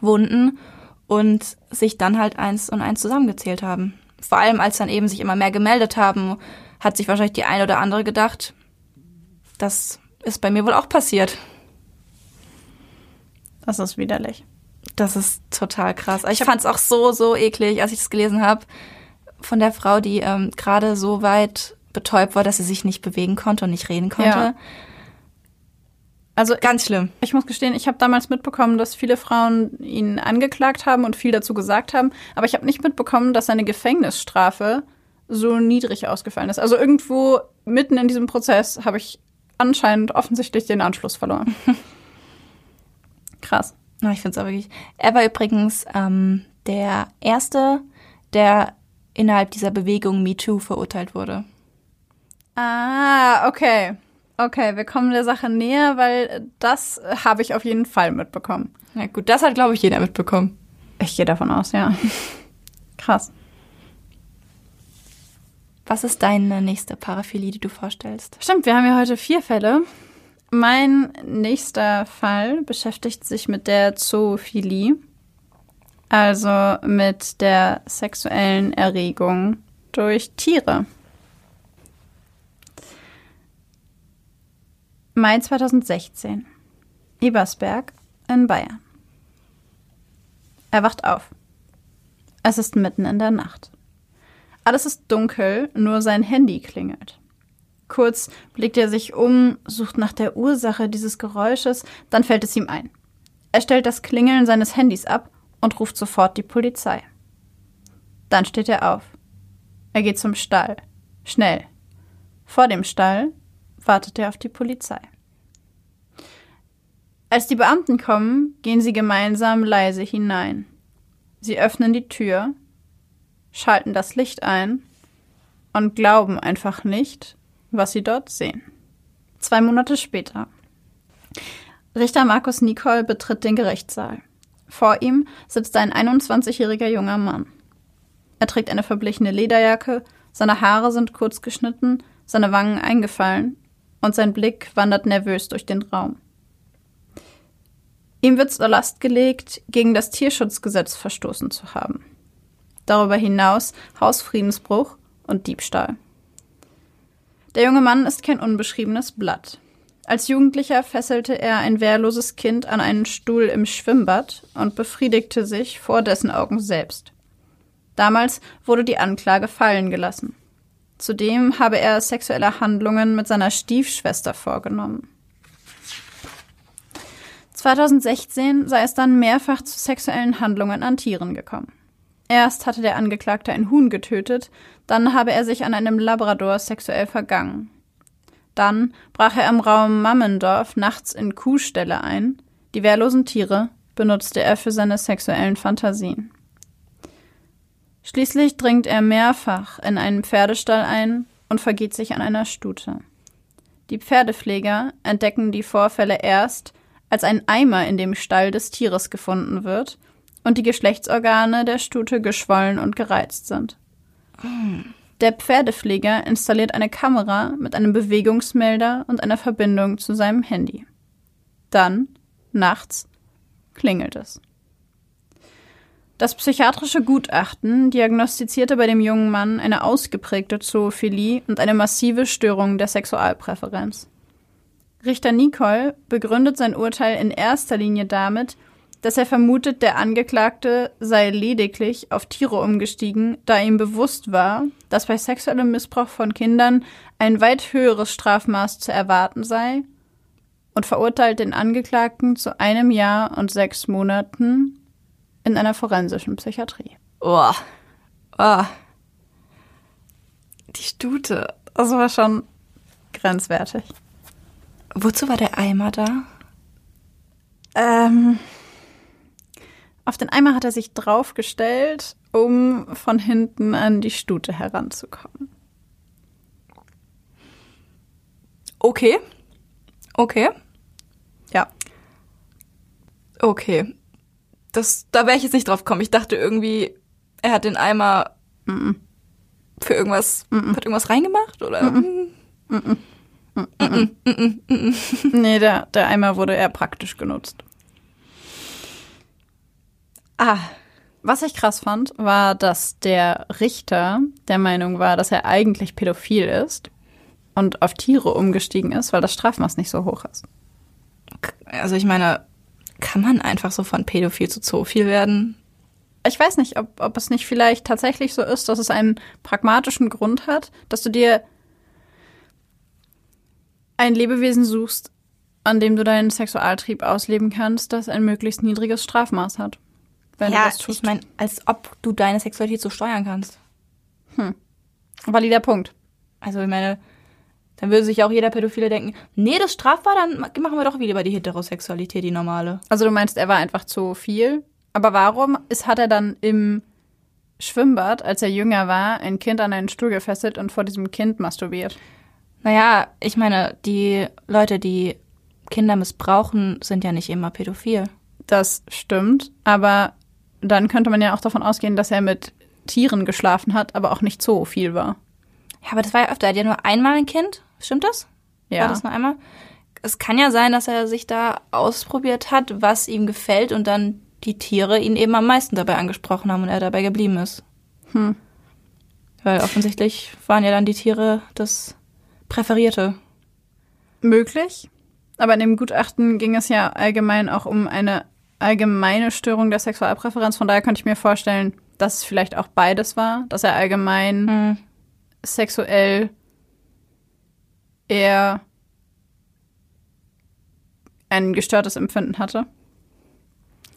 Wunden und sich dann halt eins und eins zusammengezählt haben. Vor allem, als dann eben sich immer mehr gemeldet haben, hat sich wahrscheinlich die eine oder andere gedacht, das ist bei mir wohl auch passiert. Das ist widerlich. Das ist total krass. Ich fand es auch so, so eklig, als ich das gelesen habe, von der Frau, die ähm, gerade so weit betäubt war, dass sie sich nicht bewegen konnte und nicht reden konnte. Ja. Also ganz schlimm. Ich muss gestehen, ich habe damals mitbekommen, dass viele Frauen ihn angeklagt haben und viel dazu gesagt haben, aber ich habe nicht mitbekommen, dass seine Gefängnisstrafe so niedrig ausgefallen ist. Also irgendwo mitten in diesem Prozess habe ich anscheinend offensichtlich den Anschluss verloren. Krass. Na, ich finde es auch wirklich. Er war übrigens ähm, der erste, der innerhalb dieser Bewegung MeToo verurteilt wurde. Ah, okay. Okay, wir kommen der Sache näher, weil das habe ich auf jeden Fall mitbekommen. Ja gut, das hat, glaube ich, jeder mitbekommen. Ich gehe davon aus, ja. Krass. Was ist deine nächste Paraphilie, die du vorstellst? Stimmt, wir haben ja heute vier Fälle. Mein nächster Fall beschäftigt sich mit der Zoophilie, also mit der sexuellen Erregung durch Tiere. Mai 2016. Ebersberg in Bayern. Er wacht auf. Es ist mitten in der Nacht. Alles ist dunkel, nur sein Handy klingelt. Kurz blickt er sich um, sucht nach der Ursache dieses Geräusches, dann fällt es ihm ein. Er stellt das Klingeln seines Handys ab und ruft sofort die Polizei. Dann steht er auf. Er geht zum Stall. Schnell. Vor dem Stall wartet er auf die Polizei. Als die Beamten kommen, gehen sie gemeinsam leise hinein. Sie öffnen die Tür, schalten das Licht ein und glauben einfach nicht, was sie dort sehen. Zwei Monate später. Richter Markus Nicol betritt den Gerichtssaal. Vor ihm sitzt ein 21-jähriger junger Mann. Er trägt eine verblichene Lederjacke, seine Haare sind kurz geschnitten, seine Wangen eingefallen und sein Blick wandert nervös durch den Raum. Ihm wird zur Last gelegt, gegen das Tierschutzgesetz verstoßen zu haben. Darüber hinaus Hausfriedensbruch und Diebstahl. Der junge Mann ist kein unbeschriebenes Blatt. Als Jugendlicher fesselte er ein wehrloses Kind an einen Stuhl im Schwimmbad und befriedigte sich vor dessen Augen selbst. Damals wurde die Anklage fallen gelassen. Zudem habe er sexuelle Handlungen mit seiner Stiefschwester vorgenommen. 2016 sei es dann mehrfach zu sexuellen Handlungen an Tieren gekommen. Erst hatte der Angeklagte ein Huhn getötet, dann habe er sich an einem Labrador sexuell vergangen. Dann brach er im Raum Mammendorf nachts in Kuhställe ein. Die wehrlosen Tiere benutzte er für seine sexuellen Fantasien. Schließlich dringt er mehrfach in einen Pferdestall ein und vergeht sich an einer Stute. Die Pferdepfleger entdecken die Vorfälle erst, als ein Eimer in dem Stall des Tieres gefunden wird und die Geschlechtsorgane der Stute geschwollen und gereizt sind. Der Pferdepfleger installiert eine Kamera mit einem Bewegungsmelder und einer Verbindung zu seinem Handy. Dann, nachts, klingelt es. Das psychiatrische Gutachten diagnostizierte bei dem jungen Mann eine ausgeprägte Zoophilie und eine massive Störung der Sexualpräferenz. Richter Nicole begründet sein Urteil in erster Linie damit, dass er vermutet, der Angeklagte sei lediglich auf Tiere umgestiegen, da ihm bewusst war, dass bei sexuellem Missbrauch von Kindern ein weit höheres Strafmaß zu erwarten sei und verurteilt den Angeklagten zu einem Jahr und sechs Monaten in einer forensischen Psychiatrie. Oh. Oh. Die Stute. Das war schon grenzwertig. Wozu war der Eimer da? Ähm, auf den Eimer hat er sich draufgestellt, um von hinten an die Stute heranzukommen. Okay. Okay. Ja. Okay. Das, da wäre ich jetzt nicht drauf gekommen. Ich dachte irgendwie, er hat den Eimer für irgendwas, hat irgendwas reingemacht oder? Nee, der, der Eimer wurde eher praktisch genutzt. Ah, was ich krass fand, war, dass der Richter der Meinung war, dass er eigentlich pädophil ist und auf Tiere umgestiegen ist, weil das Strafmaß nicht so hoch ist. Also ich meine, kann man einfach so von Pädophil zu Zoophil werden? Ich weiß nicht, ob, ob es nicht vielleicht tatsächlich so ist, dass es einen pragmatischen Grund hat, dass du dir ein Lebewesen suchst, an dem du deinen Sexualtrieb ausleben kannst, das ein möglichst niedriges Strafmaß hat. Wenn du ja, das tust. ich meine, als ob du deine Sexualität so steuern kannst. Valider Punkt. Also ich meine, dann würde sich auch jeder Pädophile denken, nee, das ist strafbar, dann machen wir doch wieder die Heterosexualität, die normale. Also du meinst, er war einfach zu viel. Aber warum ist, hat er dann im Schwimmbad, als er jünger war, ein Kind an einen Stuhl gefesselt und vor diesem Kind masturbiert? Naja, ich meine, die Leute, die Kinder missbrauchen, sind ja nicht immer pädophil. Das stimmt. Aber dann könnte man ja auch davon ausgehen, dass er mit Tieren geschlafen hat, aber auch nicht so viel war. Ja, aber das war ja öfter. Er hat ja nur einmal ein Kind. Stimmt das? War Ja. das nur einmal? Es kann ja sein, dass er sich da ausprobiert hat, was ihm gefällt und dann die Tiere ihn eben am meisten dabei angesprochen haben und er dabei geblieben ist. Hm. Weil offensichtlich waren ja dann die Tiere das Präferierte. Möglich. Aber in dem Gutachten ging es ja allgemein auch um eine allgemeine Störung der Sexualpräferenz. Von daher könnte ich mir vorstellen, dass es vielleicht auch beides war, dass er allgemein Hm. Sexuell eher ein gestörtes Empfinden hatte.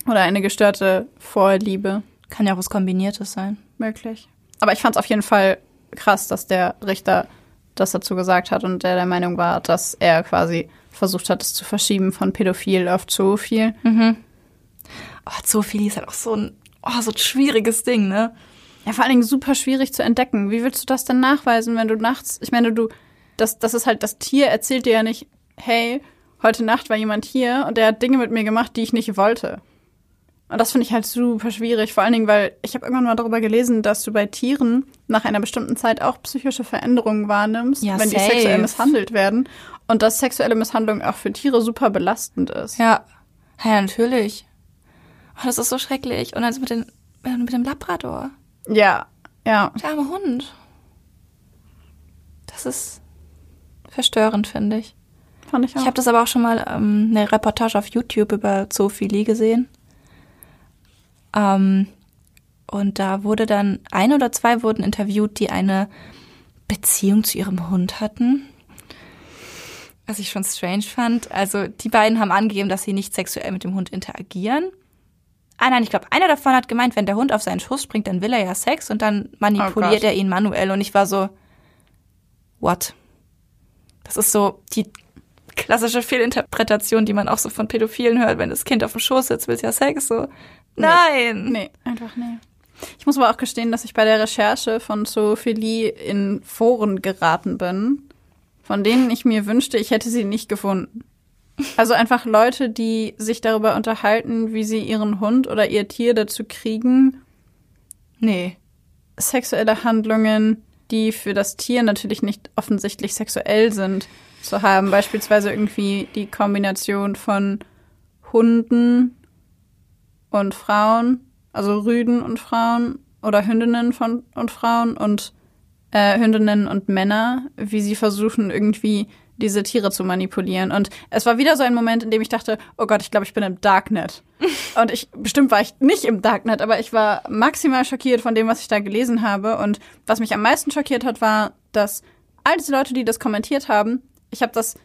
Oder eine gestörte Vorliebe Kann ja auch was Kombiniertes sein. möglich. Aber ich fand es auf jeden Fall krass, dass der Richter das dazu gesagt hat und der der Meinung war, dass er quasi versucht hat, es zu verschieben von pädophil auf zoophil. Oh, Zoophilie ist halt auch so ein, oh, so ein schwieriges Ding, ne? Ja, vor allen Dingen super schwierig zu entdecken. Wie willst du das denn nachweisen, wenn du nachts, ich meine, du, das, das ist halt, das Tier erzählt dir ja nicht, hey, heute Nacht war jemand hier und der hat Dinge mit mir gemacht, die ich nicht wollte. Und das finde ich halt super schwierig, vor allen Dingen, weil ich habe irgendwann mal darüber gelesen, dass du bei Tieren nach einer bestimmten Zeit auch psychische Veränderungen wahrnimmst, Ja, wenn die safe. sexuell misshandelt werden. Und dass sexuelle Misshandlung auch für Tiere super belastend ist. Ja. Ja, natürlich. Oh, das ist so schrecklich. Und dann mit, den, mit dem Labrador. Ja, ja. Der arme Hund. Das ist verstörend, finde ich. Fand ich auch. Ich habe das aber auch schon mal ähm, eine Reportage auf YouTube über Zoophilie gesehen. Ähm, und da wurde dann, ein oder zwei wurden interviewt, die eine Beziehung zu ihrem Hund hatten. Was ich schon strange fand. Also die beiden haben angegeben, dass sie nicht sexuell mit dem Hund interagieren. Ah nein, ich glaube, einer davon hat gemeint, wenn der Hund auf seinen Schoß springt, dann will er ja Sex und dann manipuliert Gott. er ihn manuell. Und ich war so, what? Das ist so die klassische Fehlinterpretation, die man auch so von Pädophilen hört, wenn das Kind auf dem Schoß sitzt, will es ja Sex. So, nein. Nee, einfach nee. Ich muss aber auch gestehen, dass ich bei der Recherche von Zoophilie in Foren geraten bin, von denen ich mir wünschte, ich hätte sie nicht gefunden. Also einfach Leute, die sich darüber unterhalten, wie sie ihren Hund oder ihr Tier dazu kriegen, Nee. sexuelle Handlungen, die für das Tier natürlich nicht offensichtlich sexuell sind, zu haben. Beispielsweise irgendwie die Kombination von Hunden und Frauen, also Rüden und Frauen oder Hündinnen von und Frauen und äh, Hündinnen und Männer, wie sie versuchen irgendwie diese Tiere zu manipulieren. Und es war wieder so ein Moment, in dem ich dachte, oh Gott, ich glaube, ich bin im Darknet. Und ich, bestimmt war ich nicht im Darknet, aber ich war maximal schockiert von dem, was ich da gelesen habe. Und was mich am meisten schockiert hat, war, dass all diese Leute, die das kommentiert haben, ich habe das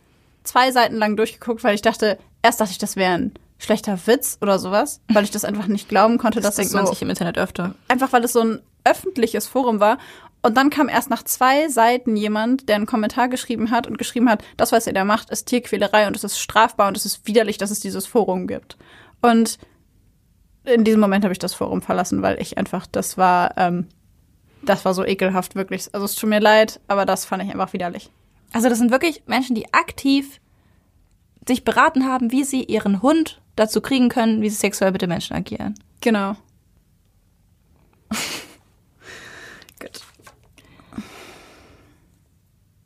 zwei Seiten lang durchgeguckt, weil ich dachte, erst dachte ich, das wäre ein schlechter Witz oder sowas, weil ich das einfach nicht glauben konnte, Das dass denkt man so sich im Internet öfter. einfach weil es so ein öffentliches Forum war. Und dann kam erst nach zwei Seiten jemand, der einen Kommentar geschrieben hat und geschrieben hat, das, was ihr da macht, ist Tierquälerei und es ist strafbar und es ist widerlich, dass es dieses Forum gibt. Und in diesem Moment habe ich das Forum verlassen, weil ich einfach, das war, ähm, das war so ekelhaft, wirklich. Also es tut mir leid, aber das fand ich einfach widerlich. Also das sind wirklich Menschen, die aktiv sich beraten haben, wie sie ihren Hund dazu kriegen können, wie sie sexuell mit den Menschen agieren. Genau.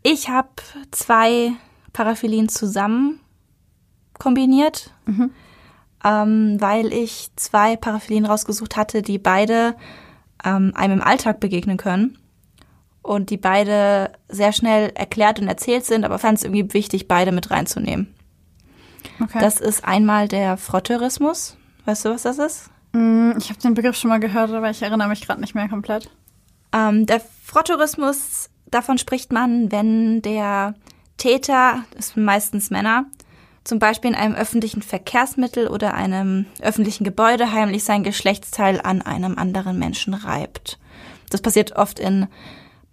Ich habe zwei Paraphilien zusammen kombiniert, ähm, weil ich zwei Paraphilien rausgesucht hatte, die beide ähm, einem im Alltag begegnen können und die beide sehr schnell erklärt und erzählt sind, aber fand es irgendwie wichtig, beide mit reinzunehmen. Okay. Das ist einmal der Frotteurismus. Weißt du, was das ist? Mm, ich habe den Begriff schon mal gehört, aber ich erinnere mich gerade nicht mehr komplett. Ähm, der Frotteurismus, davon spricht man, wenn der Täter, das sind meistens Männer, zum Beispiel in einem öffentlichen Verkehrsmittel oder einem öffentlichen Gebäude heimlich sein Geschlechtsteil an einem anderen Menschen reibt. Das passiert oft in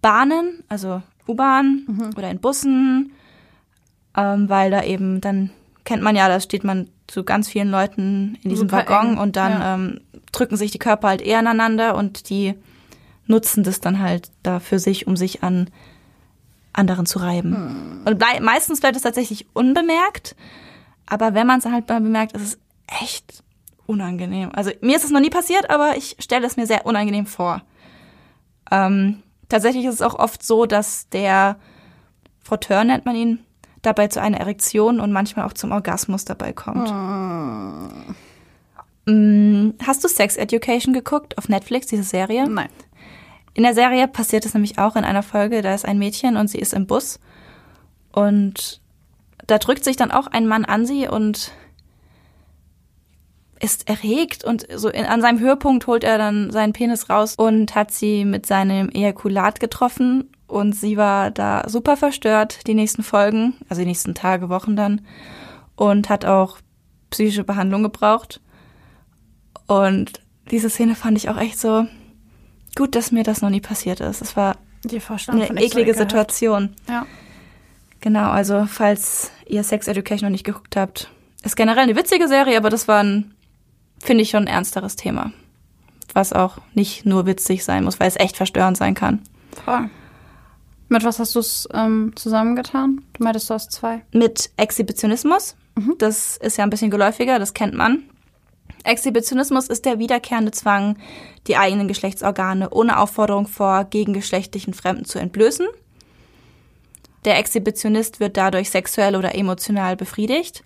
Bahnen, also U-Bahn oder in Bussen, ähm, weil da eben dann kennt man ja, da steht man zu ganz vielen Leuten in diesem Super Waggon eng, und dann ja. ähm, drücken sich die Körper halt eher aneinander und die nutzen das dann halt da für sich, um sich an anderen zu reiben. Und blei meistens bleibt es tatsächlich unbemerkt, aber wenn man es halt mal bemerkt, ist es echt unangenehm. Also mir ist es noch nie passiert, aber ich stelle es mir sehr unangenehm vor. Ähm, tatsächlich ist es auch oft so, dass der Frotteur, nennt man ihn, dabei zu einer Erektion und manchmal auch zum Orgasmus dabei kommt. Mm, Hast du Sex Education geguckt auf Netflix, diese Serie? Nein. In der Serie passiert es nämlich auch in einer Folge, da ist ein Mädchen und sie ist im Bus. Und da drückt sich dann auch ein Mann an sie und ist erregt und so in, an seinem Höhepunkt holt er dann seinen Penis raus und hat sie mit seinem Ejakulat getroffen. Und sie war da super verstört die nächsten Folgen, also die nächsten Tage, Wochen dann und hat auch psychische Behandlung gebraucht. Und diese Szene fand ich auch echt so gut, dass mir das noch nie passiert ist. Es war eine eklige. Situation. Ja. Genau, also falls ihr Sex Education noch nicht geguckt habt, ist generell eine witzige Serie, aber das war ein, finde ich, schon ein ernsteres Thema. Was auch nicht nur witzig sein muss, weil es echt verstörend sein kann. Voll. Mit was hast du es ähm, zusammengetan? Du meintest, du hast zwei. Mit Exhibitionismus, das ist ja ein bisschen geläufiger, das kennt man. Exhibitionismus ist der wiederkehrende Zwang, die eigenen Geschlechtsorgane ohne Aufforderung vor gegengeschlechtlichen Fremden zu entblößen. Der Exhibitionist wird dadurch sexuell oder emotional befriedigt.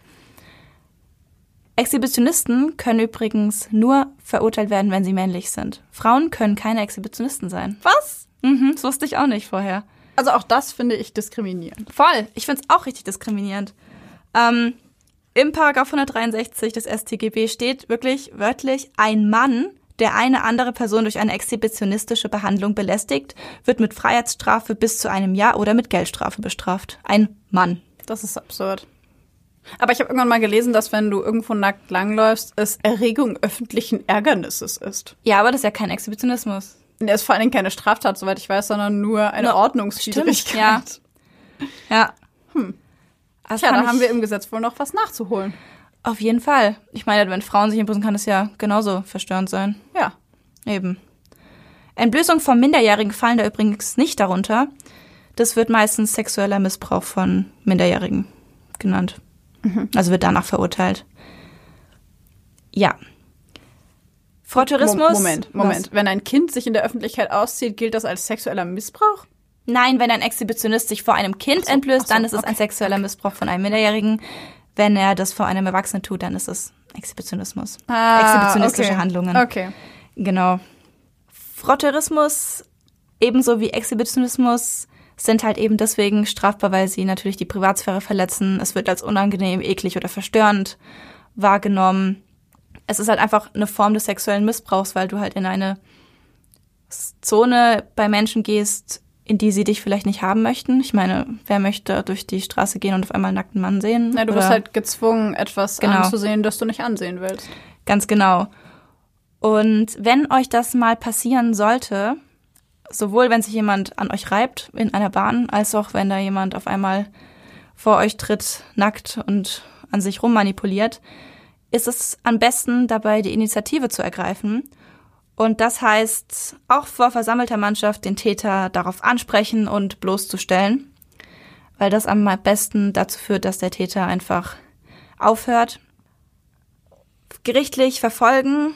Exhibitionisten können übrigens nur verurteilt werden, wenn sie männlich sind. Frauen können keine Exhibitionisten sein. Was? Mhm, das wusste ich auch nicht vorher. Also auch das finde ich diskriminierend. Voll. Ich finde es auch richtig diskriminierend. Ähm, Im Paragraph 163 des StGB steht wirklich wörtlich, ein Mann, der eine andere Person durch eine exhibitionistische Behandlung belästigt, wird mit Freiheitsstrafe bis zu einem Jahr oder mit Geldstrafe bestraft. Ein Mann. Das ist absurd. Aber ich habe irgendwann mal gelesen, dass wenn du irgendwo nackt langläufst, es Erregung öffentlichen Ärgernisses ist. Ja, aber das ist ja kein Exhibitionismus. Es ist vor allen Dingen keine Straftat, soweit ich weiß, sondern nur eine No, Ordnungswidrigkeit. stimmt, Ja. Hm. Das Tja, da haben wir im Gesetz wohl noch was nachzuholen. Auf jeden Fall. Ich meine, wenn Frauen sich entblößen, kann das ja genauso verstörend sein. Ja. Eben. Entblößung von Minderjährigen fallen da übrigens nicht darunter. Das wird meistens sexueller Missbrauch von Minderjährigen genannt. Also wird danach verurteilt. Ja. Frotteurismus. Moment, Moment. Was? Wenn ein Kind sich in der Öffentlichkeit auszieht, gilt das als sexueller Missbrauch? Nein, wenn ein Exhibitionist sich vor einem Kind so, entblößt, so, dann ist es ein okay, sexueller Missbrauch von einem Minderjährigen. Wenn er das vor einem Erwachsenen tut, dann ist es Exhibitionismus. Exhibitionistische Ah, okay. Handlungen. Okay. Genau. Frotteurismus ebenso wie Exhibitionismus sind halt eben deswegen strafbar, weil sie natürlich die Privatsphäre verletzen. Es wird als unangenehm, eklig oder verstörend wahrgenommen. Es ist halt einfach eine Form des sexuellen Missbrauchs, weil du halt in eine Zone bei Menschen gehst, in die sie dich vielleicht nicht haben möchten. Ich meine, wer möchte durch die Straße gehen und auf einmal einen nackten Mann sehen? Na, du wirst halt gezwungen, etwas Genau. anzusehen, das du nicht ansehen willst. Ganz genau. Und wenn euch das mal passieren sollte, sowohl wenn sich jemand an euch reibt in einer Bahn, als auch wenn da jemand auf einmal vor euch tritt, nackt und an sich rummanipuliert, ist es am besten dabei, die Initiative zu ergreifen. Und das heißt, auch vor versammelter Mannschaft den Täter darauf ansprechen und bloßzustellen, weil das am besten dazu führt, dass der Täter einfach aufhört gerichtlich verfolgen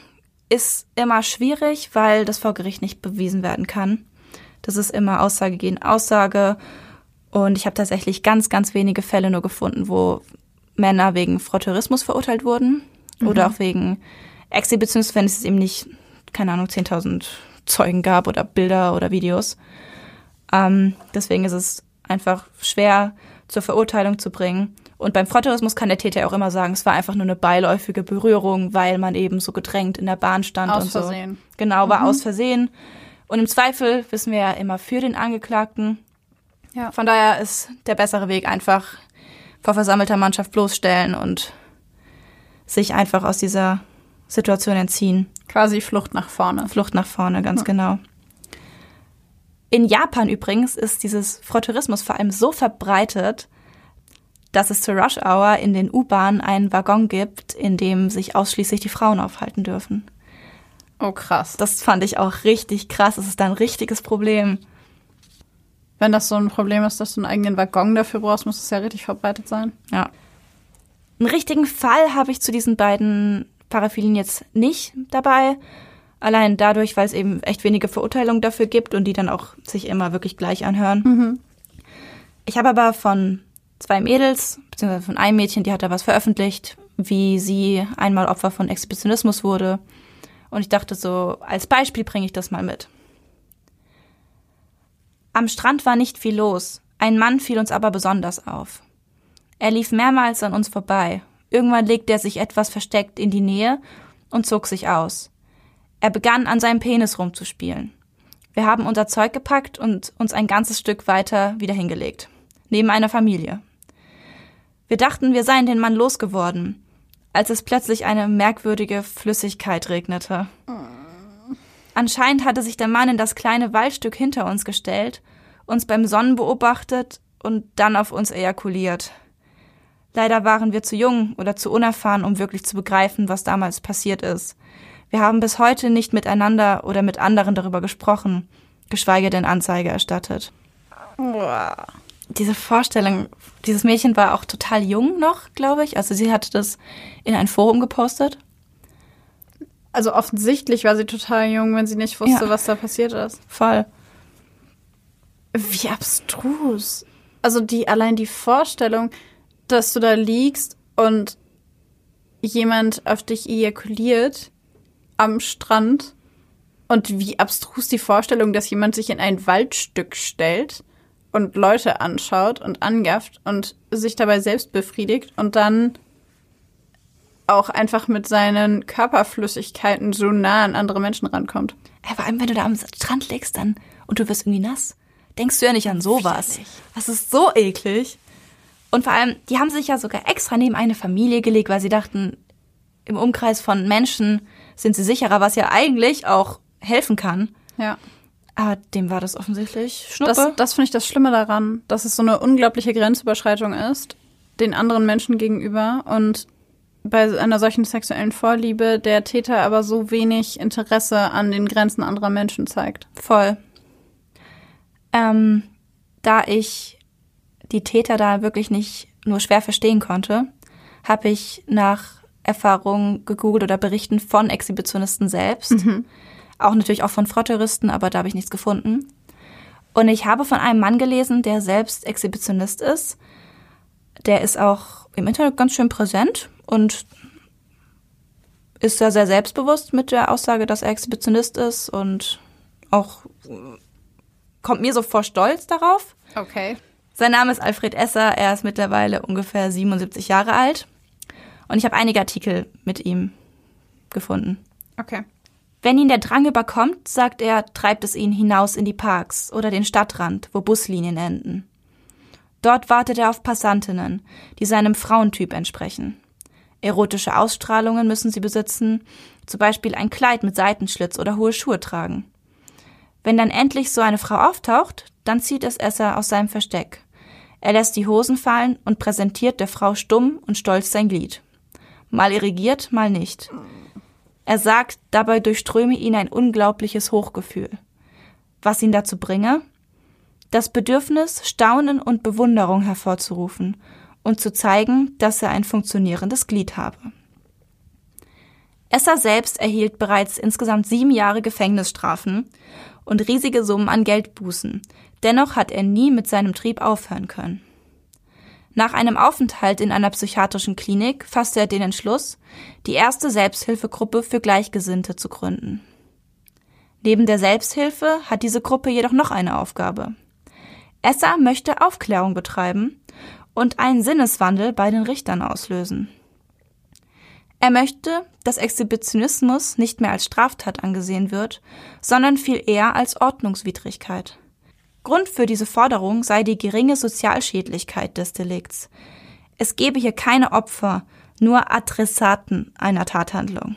ist immer schwierig, weil das vor Gericht nicht bewiesen werden kann. Das ist immer Aussage gegen Aussage. Und ich habe tatsächlich ganz, ganz wenige Fälle nur gefunden, wo Männer wegen Frotteurismus verurteilt wurden oder auch wegen Exhibitionismus, wenn es eben nicht, keine Ahnung, 10.000 Zeugen gab oder Bilder oder Videos. Ähm, deswegen ist es einfach schwer zur Verurteilung zu bringen. Und beim Frotteurismus kann der Täter auch immer sagen, es war einfach nur eine beiläufige Berührung, weil man eben so gedrängt in der Bahn stand Aus und so. Versehen. Genau, war aus Versehen. Und im Zweifel wissen wir ja immer für den Angeklagten. Ja. Von daher ist der bessere Weg einfach vor versammelter Mannschaft bloßstellen und sich einfach aus dieser Situation entziehen. Quasi Flucht nach vorne. Flucht nach vorne, ganz genau. In Japan übrigens ist dieses Frotteurismus vor allem so verbreitet, dass es zur Rush Hour in den U-Bahnen einen Waggon gibt, in dem sich ausschließlich die Frauen aufhalten dürfen. Oh, krass. Das fand ich auch richtig krass. Das ist da ein richtiges Problem. Wenn das so ein Problem ist, dass du einen eigenen Waggon dafür brauchst, muss es ja richtig verbreitet sein. Ja. Einen richtigen Fall habe ich zu diesen beiden Paraphilien jetzt nicht dabei. Allein dadurch, weil es eben echt wenige Verurteilungen dafür gibt und die dann auch sich immer wirklich gleich anhören. Ich habe aber von zwei Mädels, beziehungsweise von einem Mädchen, die hat da was veröffentlicht, wie sie einmal Opfer von Exhibitionismus wurde. Und ich dachte so, als Beispiel bringe ich das mal mit. Am Strand war nicht viel los. Ein Mann fiel uns aber besonders auf. Er lief mehrmals an uns vorbei. Irgendwann legte er sich etwas versteckt in die Nähe und zog sich aus. Er begann an seinem Penis rumzuspielen. Wir haben unser Zeug gepackt und uns ein ganzes Stück weiter wieder hingelegt. Neben einer Familie. Wir dachten, wir seien den Mann losgeworden, als es plötzlich eine merkwürdige Flüssigkeit regnete. Anscheinend hatte sich der Mann in das kleine Waldstück hinter uns gestellt, uns beim Sonnen beobachtet und dann auf uns ejakuliert. Leider waren wir zu jung oder zu unerfahren, um wirklich zu begreifen, was damals passiert ist. Wir haben bis heute nicht miteinander oder mit anderen darüber gesprochen, geschweige denn Anzeige erstattet. Diese Vorstellung, dieses Mädchen war auch total jung noch, glaube ich. Also sie hatte das in ein Forum gepostet. Also offensichtlich war sie total jung, wenn sie nicht wusste, Ja. was da passiert ist. Voll. Wie abstrus. Also die allein die Vorstellung, dass du da liegst und jemand auf dich ejakuliert am Strand und wie abstrus die Vorstellung, dass jemand sich in ein Waldstück stellt und Leute anschaut und angafft und sich dabei selbst befriedigt und dann auch einfach mit seinen Körperflüssigkeiten so nah an andere Menschen rankommt. Ja, vor allem, wenn du da am Strand liegst dann und du wirst irgendwie nass, denkst du ja nicht an sowas. Das ist so eklig. Und vor allem, die haben sich ja sogar extra neben eine Familie gelegt, weil sie dachten, im Umkreis von Menschen sind sie sicherer, was ja eigentlich auch helfen kann. Ja. Aber dem war das offensichtlich Schnuppe. Das, das finde ich das Schlimme daran, dass es so eine unglaubliche Grenzüberschreitung ist, den anderen Menschen gegenüber und bei einer solchen sexuellen Vorliebe der Täter aber so wenig Interesse an den Grenzen anderer Menschen zeigt. Voll. Ähm, da ich die Täter da wirklich nicht nur schwer verstehen konnte, habe ich nach Erfahrungen gegoogelt oder Berichten von Exhibitionisten selbst. Mhm. Auch natürlich auch von Frotteristen, aber da habe ich nichts gefunden. Und ich habe von einem Mann gelesen, der selbst Exhibitionist ist. Der ist auch im Internet ganz schön präsent und ist da sehr selbstbewusst mit der Aussage, dass er Exhibitionist ist und auch kommt mir so vor stolz darauf. Okay. Sein Name ist Alfred Esser, er ist mittlerweile ungefähr 77 Jahre alt und ich habe einige Artikel mit ihm gefunden. Okay. Wenn ihn der Drang überkommt, sagt er, treibt es ihn hinaus in die Parks oder den Stadtrand, wo Buslinien enden. Dort wartet er auf Passantinnen, die seinem Frauentyp entsprechen. Erotische Ausstrahlungen müssen sie besitzen, zum Beispiel ein Kleid mit Seitenschlitz oder hohe Schuhe tragen. Wenn dann endlich so eine Frau auftaucht, dann zieht es Esser aus seinem Versteck. Er lässt die Hosen fallen und präsentiert der Frau stumm und stolz sein Glied. Mal irrigiert, mal nicht. Er sagt, dabei durchströme ihn ein unglaubliches Hochgefühl. Was ihn dazu bringe? Das Bedürfnis, Staunen und Bewunderung hervorzurufen und zu zeigen, dass er ein funktionierendes Glied habe. Esser selbst erhielt bereits insgesamt sieben Jahre Gefängnisstrafen und riesige Summen an Geldbußen. Dennoch hat er nie mit seinem Trieb aufhören können. Nach einem Aufenthalt in einer psychiatrischen Klinik fasste er den Entschluss, die erste Selbsthilfegruppe für Gleichgesinnte zu gründen. Neben der Selbsthilfe hat diese Gruppe jedoch noch eine Aufgabe. Esser möchte Aufklärung betreiben und einen Sinneswandel bei den Richtern auslösen. Er möchte, dass Exhibitionismus nicht mehr als Straftat angesehen wird, sondern viel eher als Ordnungswidrigkeit. Grund für diese Forderung sei die geringe Sozialschädlichkeit des Delikts. Es gebe hier keine Opfer, nur Adressaten einer Tathandlung.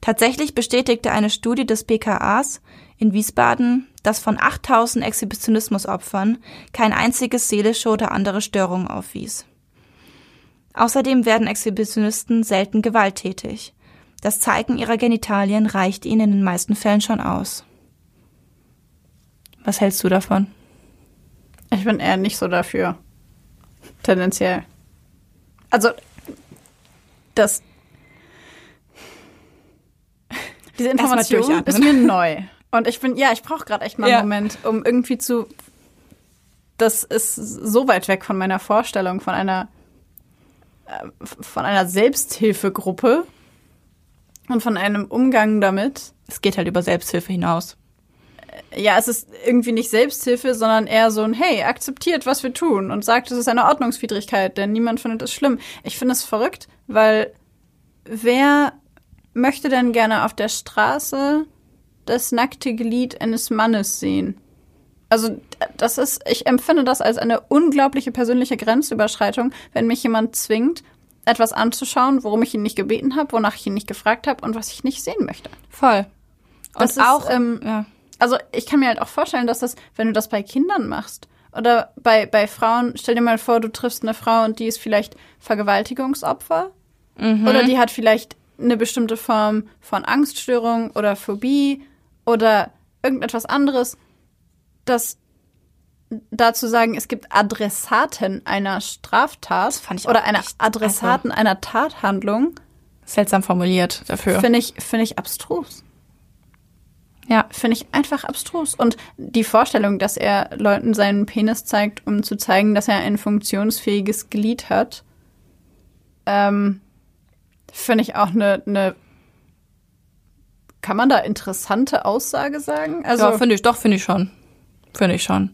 Tatsächlich bestätigte eine Studie des BKAs in Wiesbaden, dass von 8000 Exhibitionismusopfern kein einziges seelische oder andere Störungen aufwies. Außerdem werden Exhibitionisten selten gewalttätig. Das Zeigen ihrer Genitalien reicht ihnen in den meisten Fällen schon aus. Was hältst du davon? Ich bin eher nicht so dafür. Tendenziell. Also, das. Diese Information ist mir neu. Und ich bin, ja, ich brauche gerade echt mal einen ja. Moment, um irgendwie zu. Das ist so weit weg von meiner Vorstellung von einer äh, von einer Selbsthilfegruppe und von einem Umgang damit. Es geht halt über Selbsthilfe hinaus ja, es ist irgendwie nicht Selbsthilfe, sondern eher so ein, hey, akzeptiert, was wir tun und sagt, es ist eine Ordnungswidrigkeit, denn niemand findet es schlimm. Ich finde es verrückt, weil wer möchte denn gerne auf der Straße das nackte Glied eines Mannes sehen? Also, das ist, ich empfinde das als eine unglaubliche persönliche Grenzüberschreitung, wenn mich jemand zwingt, etwas anzuschauen, worum ich ihn nicht gebeten habe, wonach ich ihn nicht gefragt habe und was ich nicht sehen möchte. Voll. Und das auch, ist, ähm, ja also ich kann mir halt auch vorstellen, dass das, wenn du das bei Kindern machst oder bei, bei Frauen, stell dir mal vor, du triffst eine Frau und die ist vielleicht Vergewaltigungsopfer mhm. oder die hat vielleicht eine bestimmte Form von Angststörung oder Phobie oder irgendetwas anderes, das dazu sagen, es gibt Adressaten einer Straftat oder einer Adressaten einer Tathandlung. Seltsam formuliert dafür. Finde ich, finde ich abstrus. Ja, finde ich einfach abstrus. Und die Vorstellung, dass er Leuten seinen Penis zeigt, um zu zeigen, dass er ein funktionsfähiges Glied hat, ähm, finde ich auch eine, eine kann man da interessante Aussage sagen? Also ja, finde ich, doch, finde ich schon. Finde ich schon.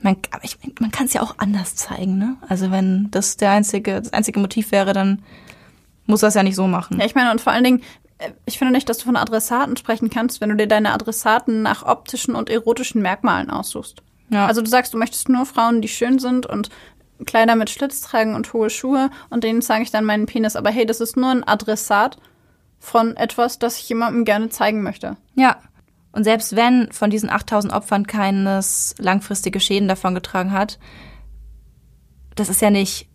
Man, man kann es ja auch anders zeigen, ne? Also wenn das der einzige, das einzige Motiv wäre, dann muss das ja nicht so machen. Ja, ich meine, und vor allen Dingen, ich finde nicht, dass du von Adressaten sprechen kannst, wenn du dir deine Adressaten nach optischen und erotischen Merkmalen aussuchst. Ja. Also du sagst, du möchtest nur Frauen, die schön sind und Kleider mit Schlitz tragen und hohe Schuhe und denen zeige ich dann meinen Penis. Aber hey, das ist nur ein Adressat von etwas, das ich jemandem gerne zeigen möchte. Ja. Und selbst wenn von diesen 8000 Opfern keines langfristige Schäden davongetragen hat, das ist ja nicht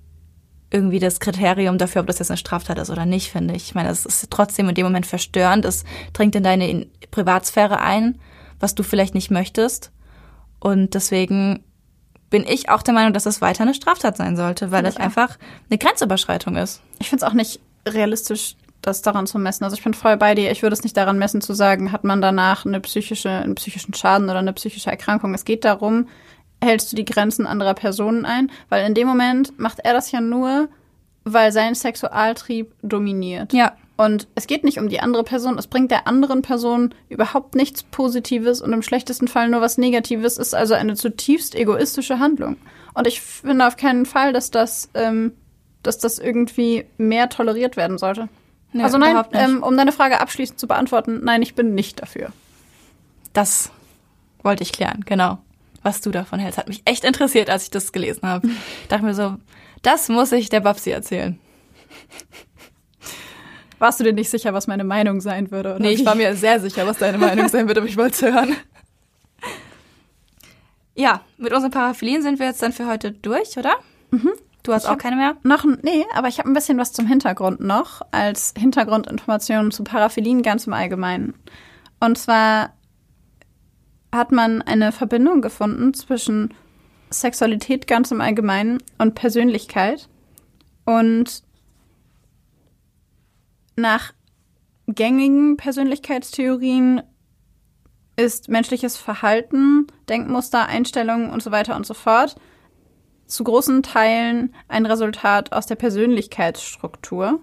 irgendwie das Kriterium dafür, ob das jetzt eine Straftat ist oder nicht, finde ich. Ich meine, es ist trotzdem in dem Moment verstörend. Es dringt in deine Privatsphäre ein, was du vielleicht nicht möchtest. Und deswegen bin ich auch der Meinung, dass es weiter eine Straftat sein sollte, weil es einfach eine Grenzüberschreitung ist. Ich finde es auch nicht realistisch, das daran zu messen. Also ich bin voll bei dir. Ich würde es nicht daran messen zu sagen, hat man danach eine psychische, einen psychischen Schaden oder eine psychische Erkrankung. Es geht darum, hältst du die Grenzen anderer Personen ein? Weil in dem Moment macht er das ja nur, weil sein Sexualtrieb dominiert. Ja. Und es geht nicht um die andere Person. Es bringt der anderen Person überhaupt nichts Positives und im schlechtesten Fall nur was Negatives. Ist also eine zutiefst egoistische Handlung. Und ich finde auf keinen Fall, dass das, ähm, dass das irgendwie mehr toleriert werden sollte. Nee, also nein, ähm, um deine Frage abschließend zu beantworten, nein, ich bin nicht dafür. Das wollte ich klären, genau. Was du davon hältst, hat mich echt interessiert, als ich das gelesen habe. Ich dachte mir so, das muss ich der Babsi erzählen. Warst du dir nicht sicher, was meine Meinung sein würde? Oder Nee, ich war mir sehr sicher, was deine Meinung sein wird, aber ich wollte es hören. Ja, mit unseren Paraphilien sind wir jetzt dann für heute durch, oder? Du hast Ich auch keine mehr? Noch, nee, aber ich habe ein bisschen was zum Hintergrund noch, als Hintergrundinformationen zu Paraphilien ganz im Allgemeinen. Und zwar hat man eine Verbindung gefunden zwischen Sexualität ganz im Allgemeinen und Persönlichkeit. Und nach gängigen Persönlichkeitstheorien ist menschliches Verhalten, Denkmuster, Einstellungen und so weiter und so fort zu großen Teilen ein Resultat aus der Persönlichkeitsstruktur.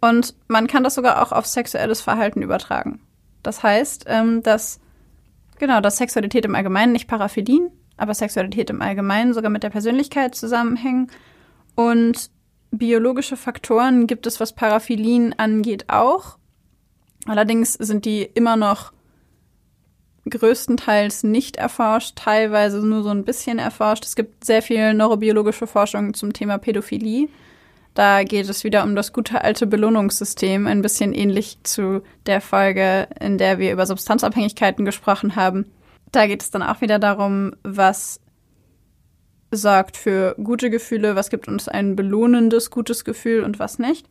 Und man kann das sogar auch auf sexuelles Verhalten übertragen. Das heißt, ähm, dass, genau, dass Sexualität im Allgemeinen, nicht Paraphilien, aber Sexualität im Allgemeinen sogar mit der Persönlichkeit zusammenhängen. Und biologische Faktoren gibt es, was Paraphilien angeht, auch. Allerdings sind die immer noch größtenteils nicht erforscht, teilweise nur so ein bisschen erforscht. Es gibt sehr viel neurobiologische Forschung zum Thema Pädophilie. Da geht es wieder um das gute alte Belohnungssystem, ein bisschen ähnlich zu der Folge, in der wir über Substanzabhängigkeiten gesprochen haben. Da geht es dann auch wieder darum, was sorgt für gute Gefühle, was gibt uns ein belohnendes gutes Gefühl und was nicht.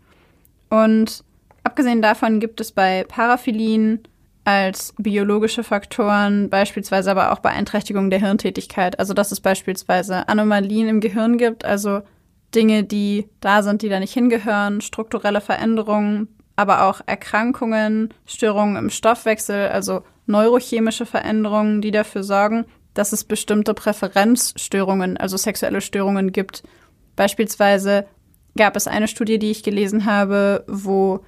Und abgesehen davon gibt es bei Paraphilien als biologische Faktoren, beispielsweise aber auch Beeinträchtigung der Hirntätigkeit. Also dass es beispielsweise Anomalien im Gehirn gibt, also Dinge, die da sind, die da nicht hingehören, strukturelle Veränderungen, aber auch Erkrankungen, Störungen im Stoffwechsel, also neurochemische Veränderungen, die dafür sorgen, dass es bestimmte Präferenzstörungen, also sexuelle Störungen gibt. Beispielsweise gab es eine Studie, die ich gelesen habe, wo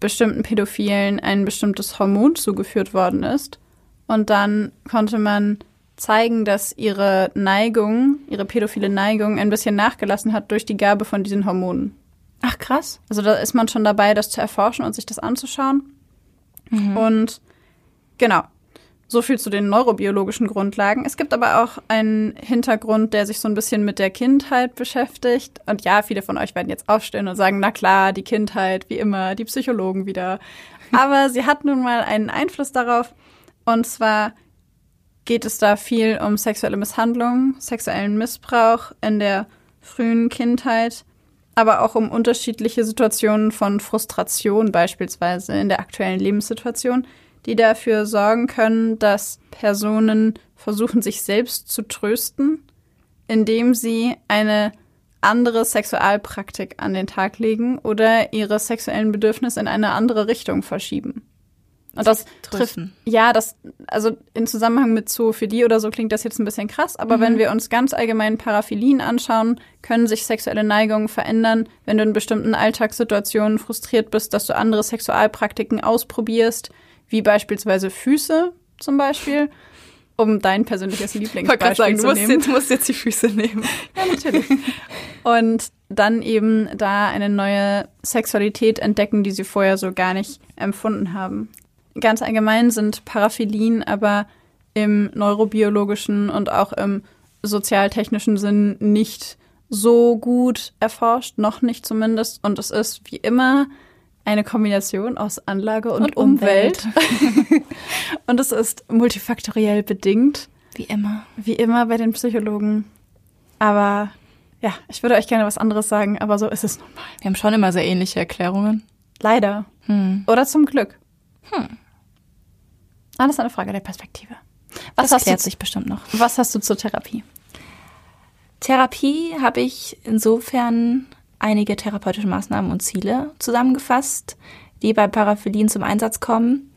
bestimmten Pädophilen ein bestimmtes Hormon zugeführt worden ist. Und dann konnte man zeigen, dass ihre Neigung, ihre pädophile Neigung ein bisschen nachgelassen hat durch die Gabe von diesen Hormonen. Ach, krass. Also da ist man schon dabei, das zu erforschen und sich das anzuschauen. Und genau, so viel zu den neurobiologischen Grundlagen. Es gibt aber auch einen Hintergrund, der sich so ein bisschen mit der Kindheit beschäftigt. Und ja, viele von euch werden jetzt aufstehen und sagen, na klar, die Kindheit, wie immer, die Psychologen wieder. Aber sie hat nun mal einen Einfluss darauf. Und zwar geht es da viel um sexuelle Misshandlung, sexuellen Missbrauch in der frühen Kindheit, aber auch um unterschiedliche Situationen von Frustration beispielsweise in der aktuellen Lebenssituation, die dafür sorgen können, dass Personen versuchen, sich selbst zu trösten, indem sie eine andere Sexualpraktik an den Tag legen oder ihre sexuellen Bedürfnisse in eine andere Richtung verschieben. Und das trifft, ja, das, also in Zusammenhang mit Zoophilie oder so klingt das jetzt ein bisschen krass, aber wenn wir uns ganz allgemein Paraphilien anschauen, können sich sexuelle Neigungen verändern, wenn du in bestimmten Alltagssituationen frustriert bist, dass du andere Sexualpraktiken ausprobierst, wie beispielsweise Füße zum Beispiel, um dein persönliches Ich Lieblingsbeispiel sagen, du zu musst, nehmen. jetzt, du musst jetzt die Füße nehmen. Ja, natürlich. Und dann eben da eine neue Sexualität entdecken, die sie vorher so gar nicht empfunden haben. Ganz allgemein sind Paraphilien aber im neurobiologischen und auch im sozialtechnischen Sinn nicht so gut erforscht, noch nicht zumindest. Und es ist wie immer eine Kombination aus Anlage und, Und Umwelt. und es ist multifaktoriell bedingt Wie immer. wie immer bei den Psychologen. Aber ja, ich würde euch gerne was anderes sagen, aber so ist es nun mal. Wir haben schon immer sehr ähnliche Erklärungen. Leider. Hm. Oder zum Glück. Alles eine Frage der Perspektive. Was, Das hast, klärt du, sich bestimmt noch. was hast du zur Therapie? Therapie habe ich insofern einige therapeutische Maßnahmen und Ziele zusammengefasst, die bei Paraphilien zum Einsatz kommen.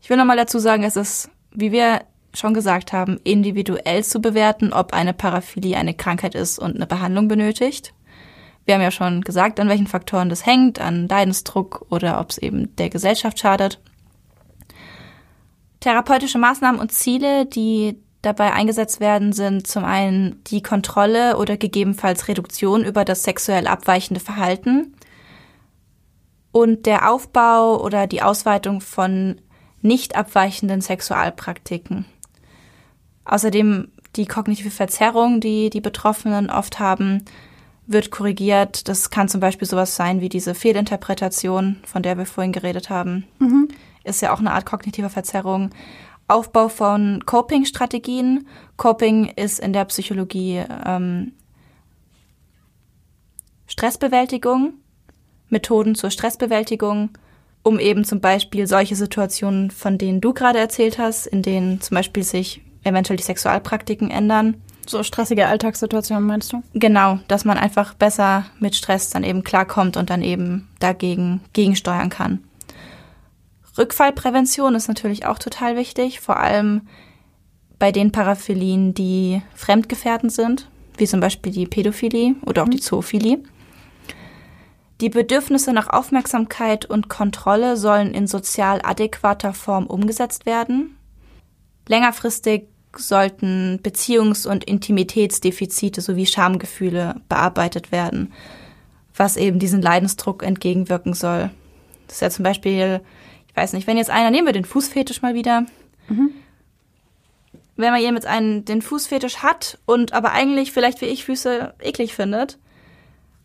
Ich will nochmal dazu sagen, es ist, wie wir schon gesagt haben, individuell zu bewerten, ob eine Paraphilie eine Krankheit ist und eine Behandlung benötigt. Wir haben ja schon gesagt, an welchen Faktoren das hängt, an Leidensdruck oder ob es eben der Gesellschaft schadet. Therapeutische Maßnahmen und Ziele, die dabei eingesetzt werden, sind zum einen die Kontrolle oder gegebenenfalls Reduktion über das sexuell abweichende Verhalten und der Aufbau oder die Ausweitung von nicht abweichenden Sexualpraktiken. Außerdem die kognitive Verzerrung, die die Betroffenen oft haben, wird korrigiert. Das kann zum Beispiel sowas sein wie diese Fehlinterpretation, von der wir vorhin geredet haben. Mhm. Ist ja auch eine Art kognitiver Verzerrung. Aufbau von Coping-Strategien. Coping ist in der Psychologie ähm, Stressbewältigung, Methoden zur Stressbewältigung, um eben zum Beispiel solche Situationen, von denen du gerade erzählt hast, in denen zum Beispiel sich eventuell die Sexualpraktiken ändern. So stressige Alltagssituationen meinst du? Genau, dass man einfach besser mit Stress dann eben klarkommt und dann eben dagegen gegensteuern kann. Rückfallprävention ist natürlich auch total wichtig, vor allem bei den Paraphilien, die fremdgefährdend sind, wie zum Beispiel die Pädophilie oder auch die mhm. Zoophilie. Die Bedürfnisse nach Aufmerksamkeit und Kontrolle sollen in sozial adäquater Form umgesetzt werden. Längerfristig sollten Beziehungs- und Intimitätsdefizite sowie Schamgefühle bearbeitet werden, was eben diesen Leidensdruck entgegenwirken soll. Das ist ja zum Beispiel ich weiß nicht, wenn jetzt einer, nehmen wir den Fußfetisch mal wieder. Mhm. Wenn man jemand einen, den Fußfetisch hat und aber eigentlich vielleicht wie ich Füße eklig findet,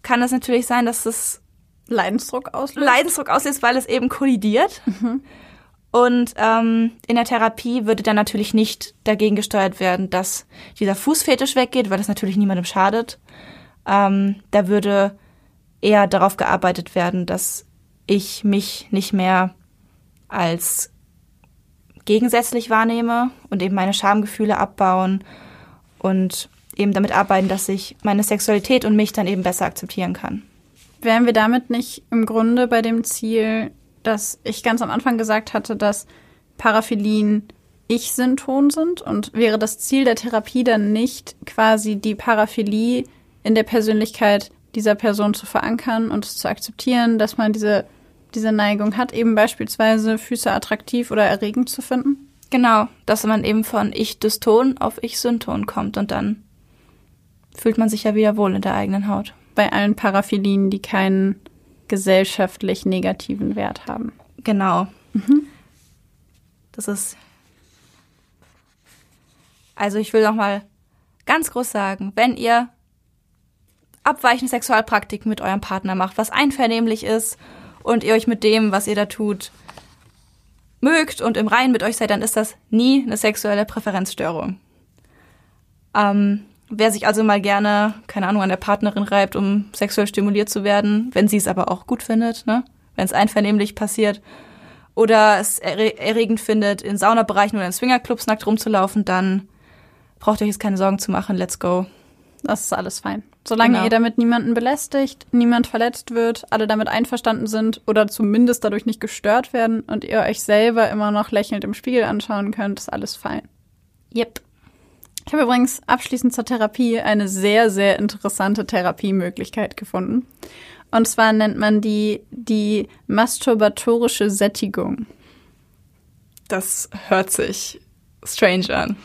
kann es natürlich sein, dass das Leidensdruck auslöst. Leidensdruck auslöst, weil es eben kollidiert. Mhm. Und ähm, in der Therapie würde dann natürlich nicht dagegen gesteuert werden, dass dieser Fußfetisch weggeht, weil das natürlich niemandem schadet. Ähm, da würde eher darauf gearbeitet werden, dass ich mich nicht mehr als gegensätzlich wahrnehme und eben meine Schamgefühle abbauen und eben damit arbeiten, dass ich meine Sexualität und mich dann eben besser akzeptieren kann. Wären wir damit nicht im Grunde bei dem Ziel, dass ich ganz am Anfang gesagt hatte, dass Paraphilien Ich-Synton sind und wäre das Ziel der Therapie dann nicht quasi die Paraphilie in der Persönlichkeit dieser Person zu verankern und zu akzeptieren, dass man diese diese Neigung hat, eben beispielsweise Füße attraktiv oder erregend zu finden? Genau, dass man eben von Ich-Dyston auf Ich-Synton kommt und dann fühlt man sich ja wieder wohl in der eigenen Haut. Bei allen Paraphilien, die keinen gesellschaftlich negativen Wert haben. Genau. Mhm. Das ist. Also ich will noch mal ganz groß sagen, wenn ihr abweichende Sexualpraktiken mit eurem Partner macht, was einvernehmlich ist und ihr euch mit dem, was ihr da tut, mögt und im Reinen mit euch seid, dann ist das nie eine sexuelle Präferenzstörung. Ähm, wer sich also mal gerne, keine Ahnung, an der Partnerin reibt, um sexuell stimuliert zu werden, wenn sie es aber auch gut findet, ne? wenn es einvernehmlich passiert, oder es erregend findet, in Saunabereichen oder in Swingerclubs nackt rumzulaufen, dann braucht ihr euch jetzt keine Sorgen zu machen. Let's go. Das ist alles fein. Solange genau. ihr damit niemanden belästigt, niemand verletzt wird, alle damit einverstanden sind oder zumindest dadurch nicht gestört werden und ihr euch selber immer noch lächelnd im Spiegel anschauen könnt, ist alles fein. Yep. Ich habe übrigens abschließend zur Therapie eine sehr, sehr interessante Therapiemöglichkeit gefunden. Und zwar nennt man die die masturbatorische Sättigung. Das hört sich strange an.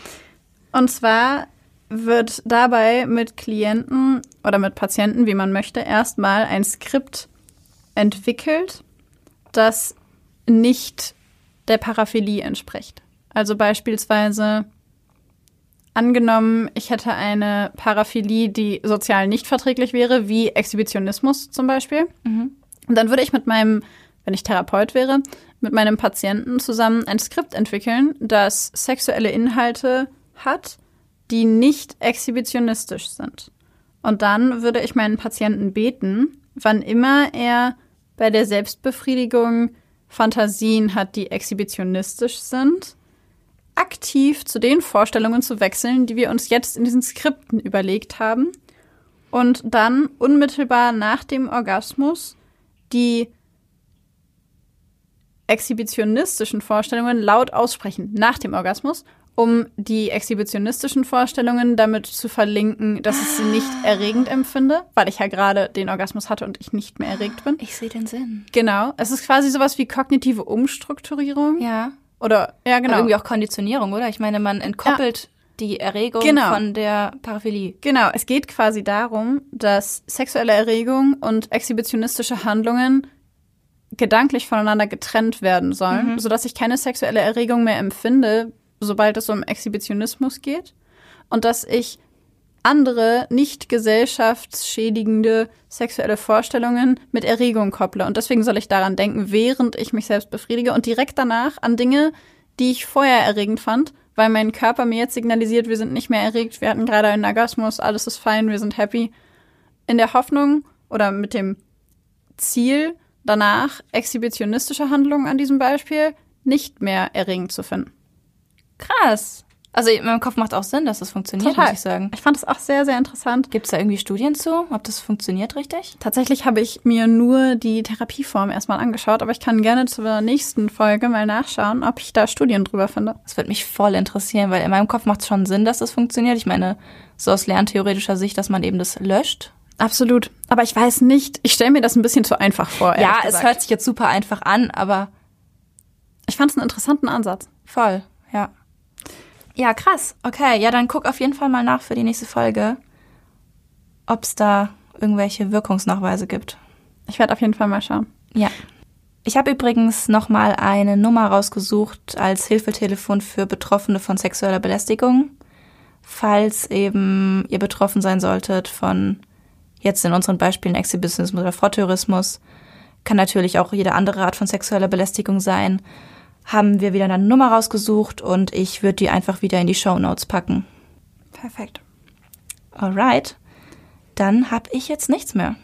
Und zwar wird dabei mit Klienten oder mit Patienten, wie man möchte, erstmal ein Skript entwickelt, das nicht der Paraphilie entspricht. Also beispielsweise angenommen, ich hätte eine Paraphilie, die sozial nicht verträglich wäre, wie Exhibitionismus zum Beispiel. Mhm. Und dann würde ich mit meinem, wenn ich Therapeut wäre, mit meinem Patienten zusammen ein Skript entwickeln, das sexuelle Inhalte hat, die nicht exhibitionistisch sind. Und dann würde ich meinen Patienten beten, wann immer er bei der Selbstbefriedigung Fantasien hat, die exhibitionistisch sind, aktiv zu den Vorstellungen zu wechseln, die wir uns jetzt in diesen Skripten überlegt haben und dann unmittelbar nach dem Orgasmus die exhibitionistischen Vorstellungen laut aussprechen nach dem Orgasmus, um die exhibitionistischen Vorstellungen damit zu verlinken, dass ich sie nicht erregend empfinde, weil ich ja gerade den Orgasmus hatte und ich nicht mehr erregt bin. Ich sehe den Sinn. Genau. Es ist quasi sowas wie kognitive Umstrukturierung. Ja. Oder, ja, genau. Aber irgendwie auch Konditionierung, oder? Ich meine, man entkoppelt die Erregung Genau. von der Paraphilie. Genau, es geht quasi darum, dass sexuelle Erregung und exhibitionistische Handlungen gedanklich voneinander getrennt werden sollen, sodass ich keine sexuelle Erregung mehr empfinde, sobald es um Exhibitionismus geht. Und dass ich andere nicht gesellschaftsschädigende sexuelle Vorstellungen mit Erregung kopple. Und deswegen soll ich daran denken, während ich mich selbst befriedige und direkt danach an Dinge, die ich vorher erregend fand, weil mein Körper mir jetzt signalisiert, wir sind nicht mehr erregt, wir hatten gerade einen Orgasmus, alles ist fein, wir sind happy. In der Hoffnung oder mit dem Ziel, danach exhibitionistische Handlungen an diesem Beispiel nicht mehr erregend zu finden. Krass. Also in meinem Kopf macht auch Sinn, dass das funktioniert, muss ich sagen. Ich fand es auch sehr, sehr interessant. Gibt es da irgendwie Studien zu, ob das funktioniert richtig? Tatsächlich habe ich mir nur die Therapieform erstmal angeschaut, aber ich kann gerne zur nächsten Folge mal nachschauen, ob ich da Studien drüber finde. Das wird mich voll interessieren, weil in meinem Kopf macht es schon Sinn, dass das funktioniert. Ich meine, so aus lerntheoretischer Sicht, dass man eben das löscht. Absolut. Aber ich weiß nicht, ich stelle mir das ein bisschen zu einfach vor. Ja, es hört sich jetzt super einfach an, aber Ich fand es einen interessanten Ansatz. voll, ja. Ja, krass. Okay, ja, dann guck auf jeden Fall mal nach für die nächste Folge, ob es da irgendwelche Wirkungsnachweise gibt. Ich werde auf jeden Fall mal schauen. Ja. Ich habe übrigens nochmal eine Nummer rausgesucht als Hilfetelefon für Betroffene von sexueller Belästigung. Falls eben ihr betroffen sein solltet von jetzt in unseren Beispielen Exhibitionismus oder Votteurismus, kann natürlich auch jede andere Art von sexueller Belästigung sein, haben wir wieder eine Nummer rausgesucht und ich würde die einfach wieder in die Show Notes packen. Perfekt. Alright. Dann habe ich jetzt nichts mehr.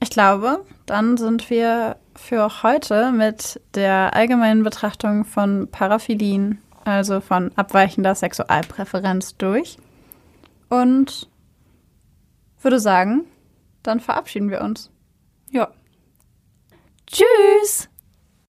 Ich glaube, dann sind wir für heute mit der allgemeinen Betrachtung von Paraphilien, also von abweichender Sexualpräferenz durch. Und würde sagen, dann verabschieden wir uns. Ja. Tschüss!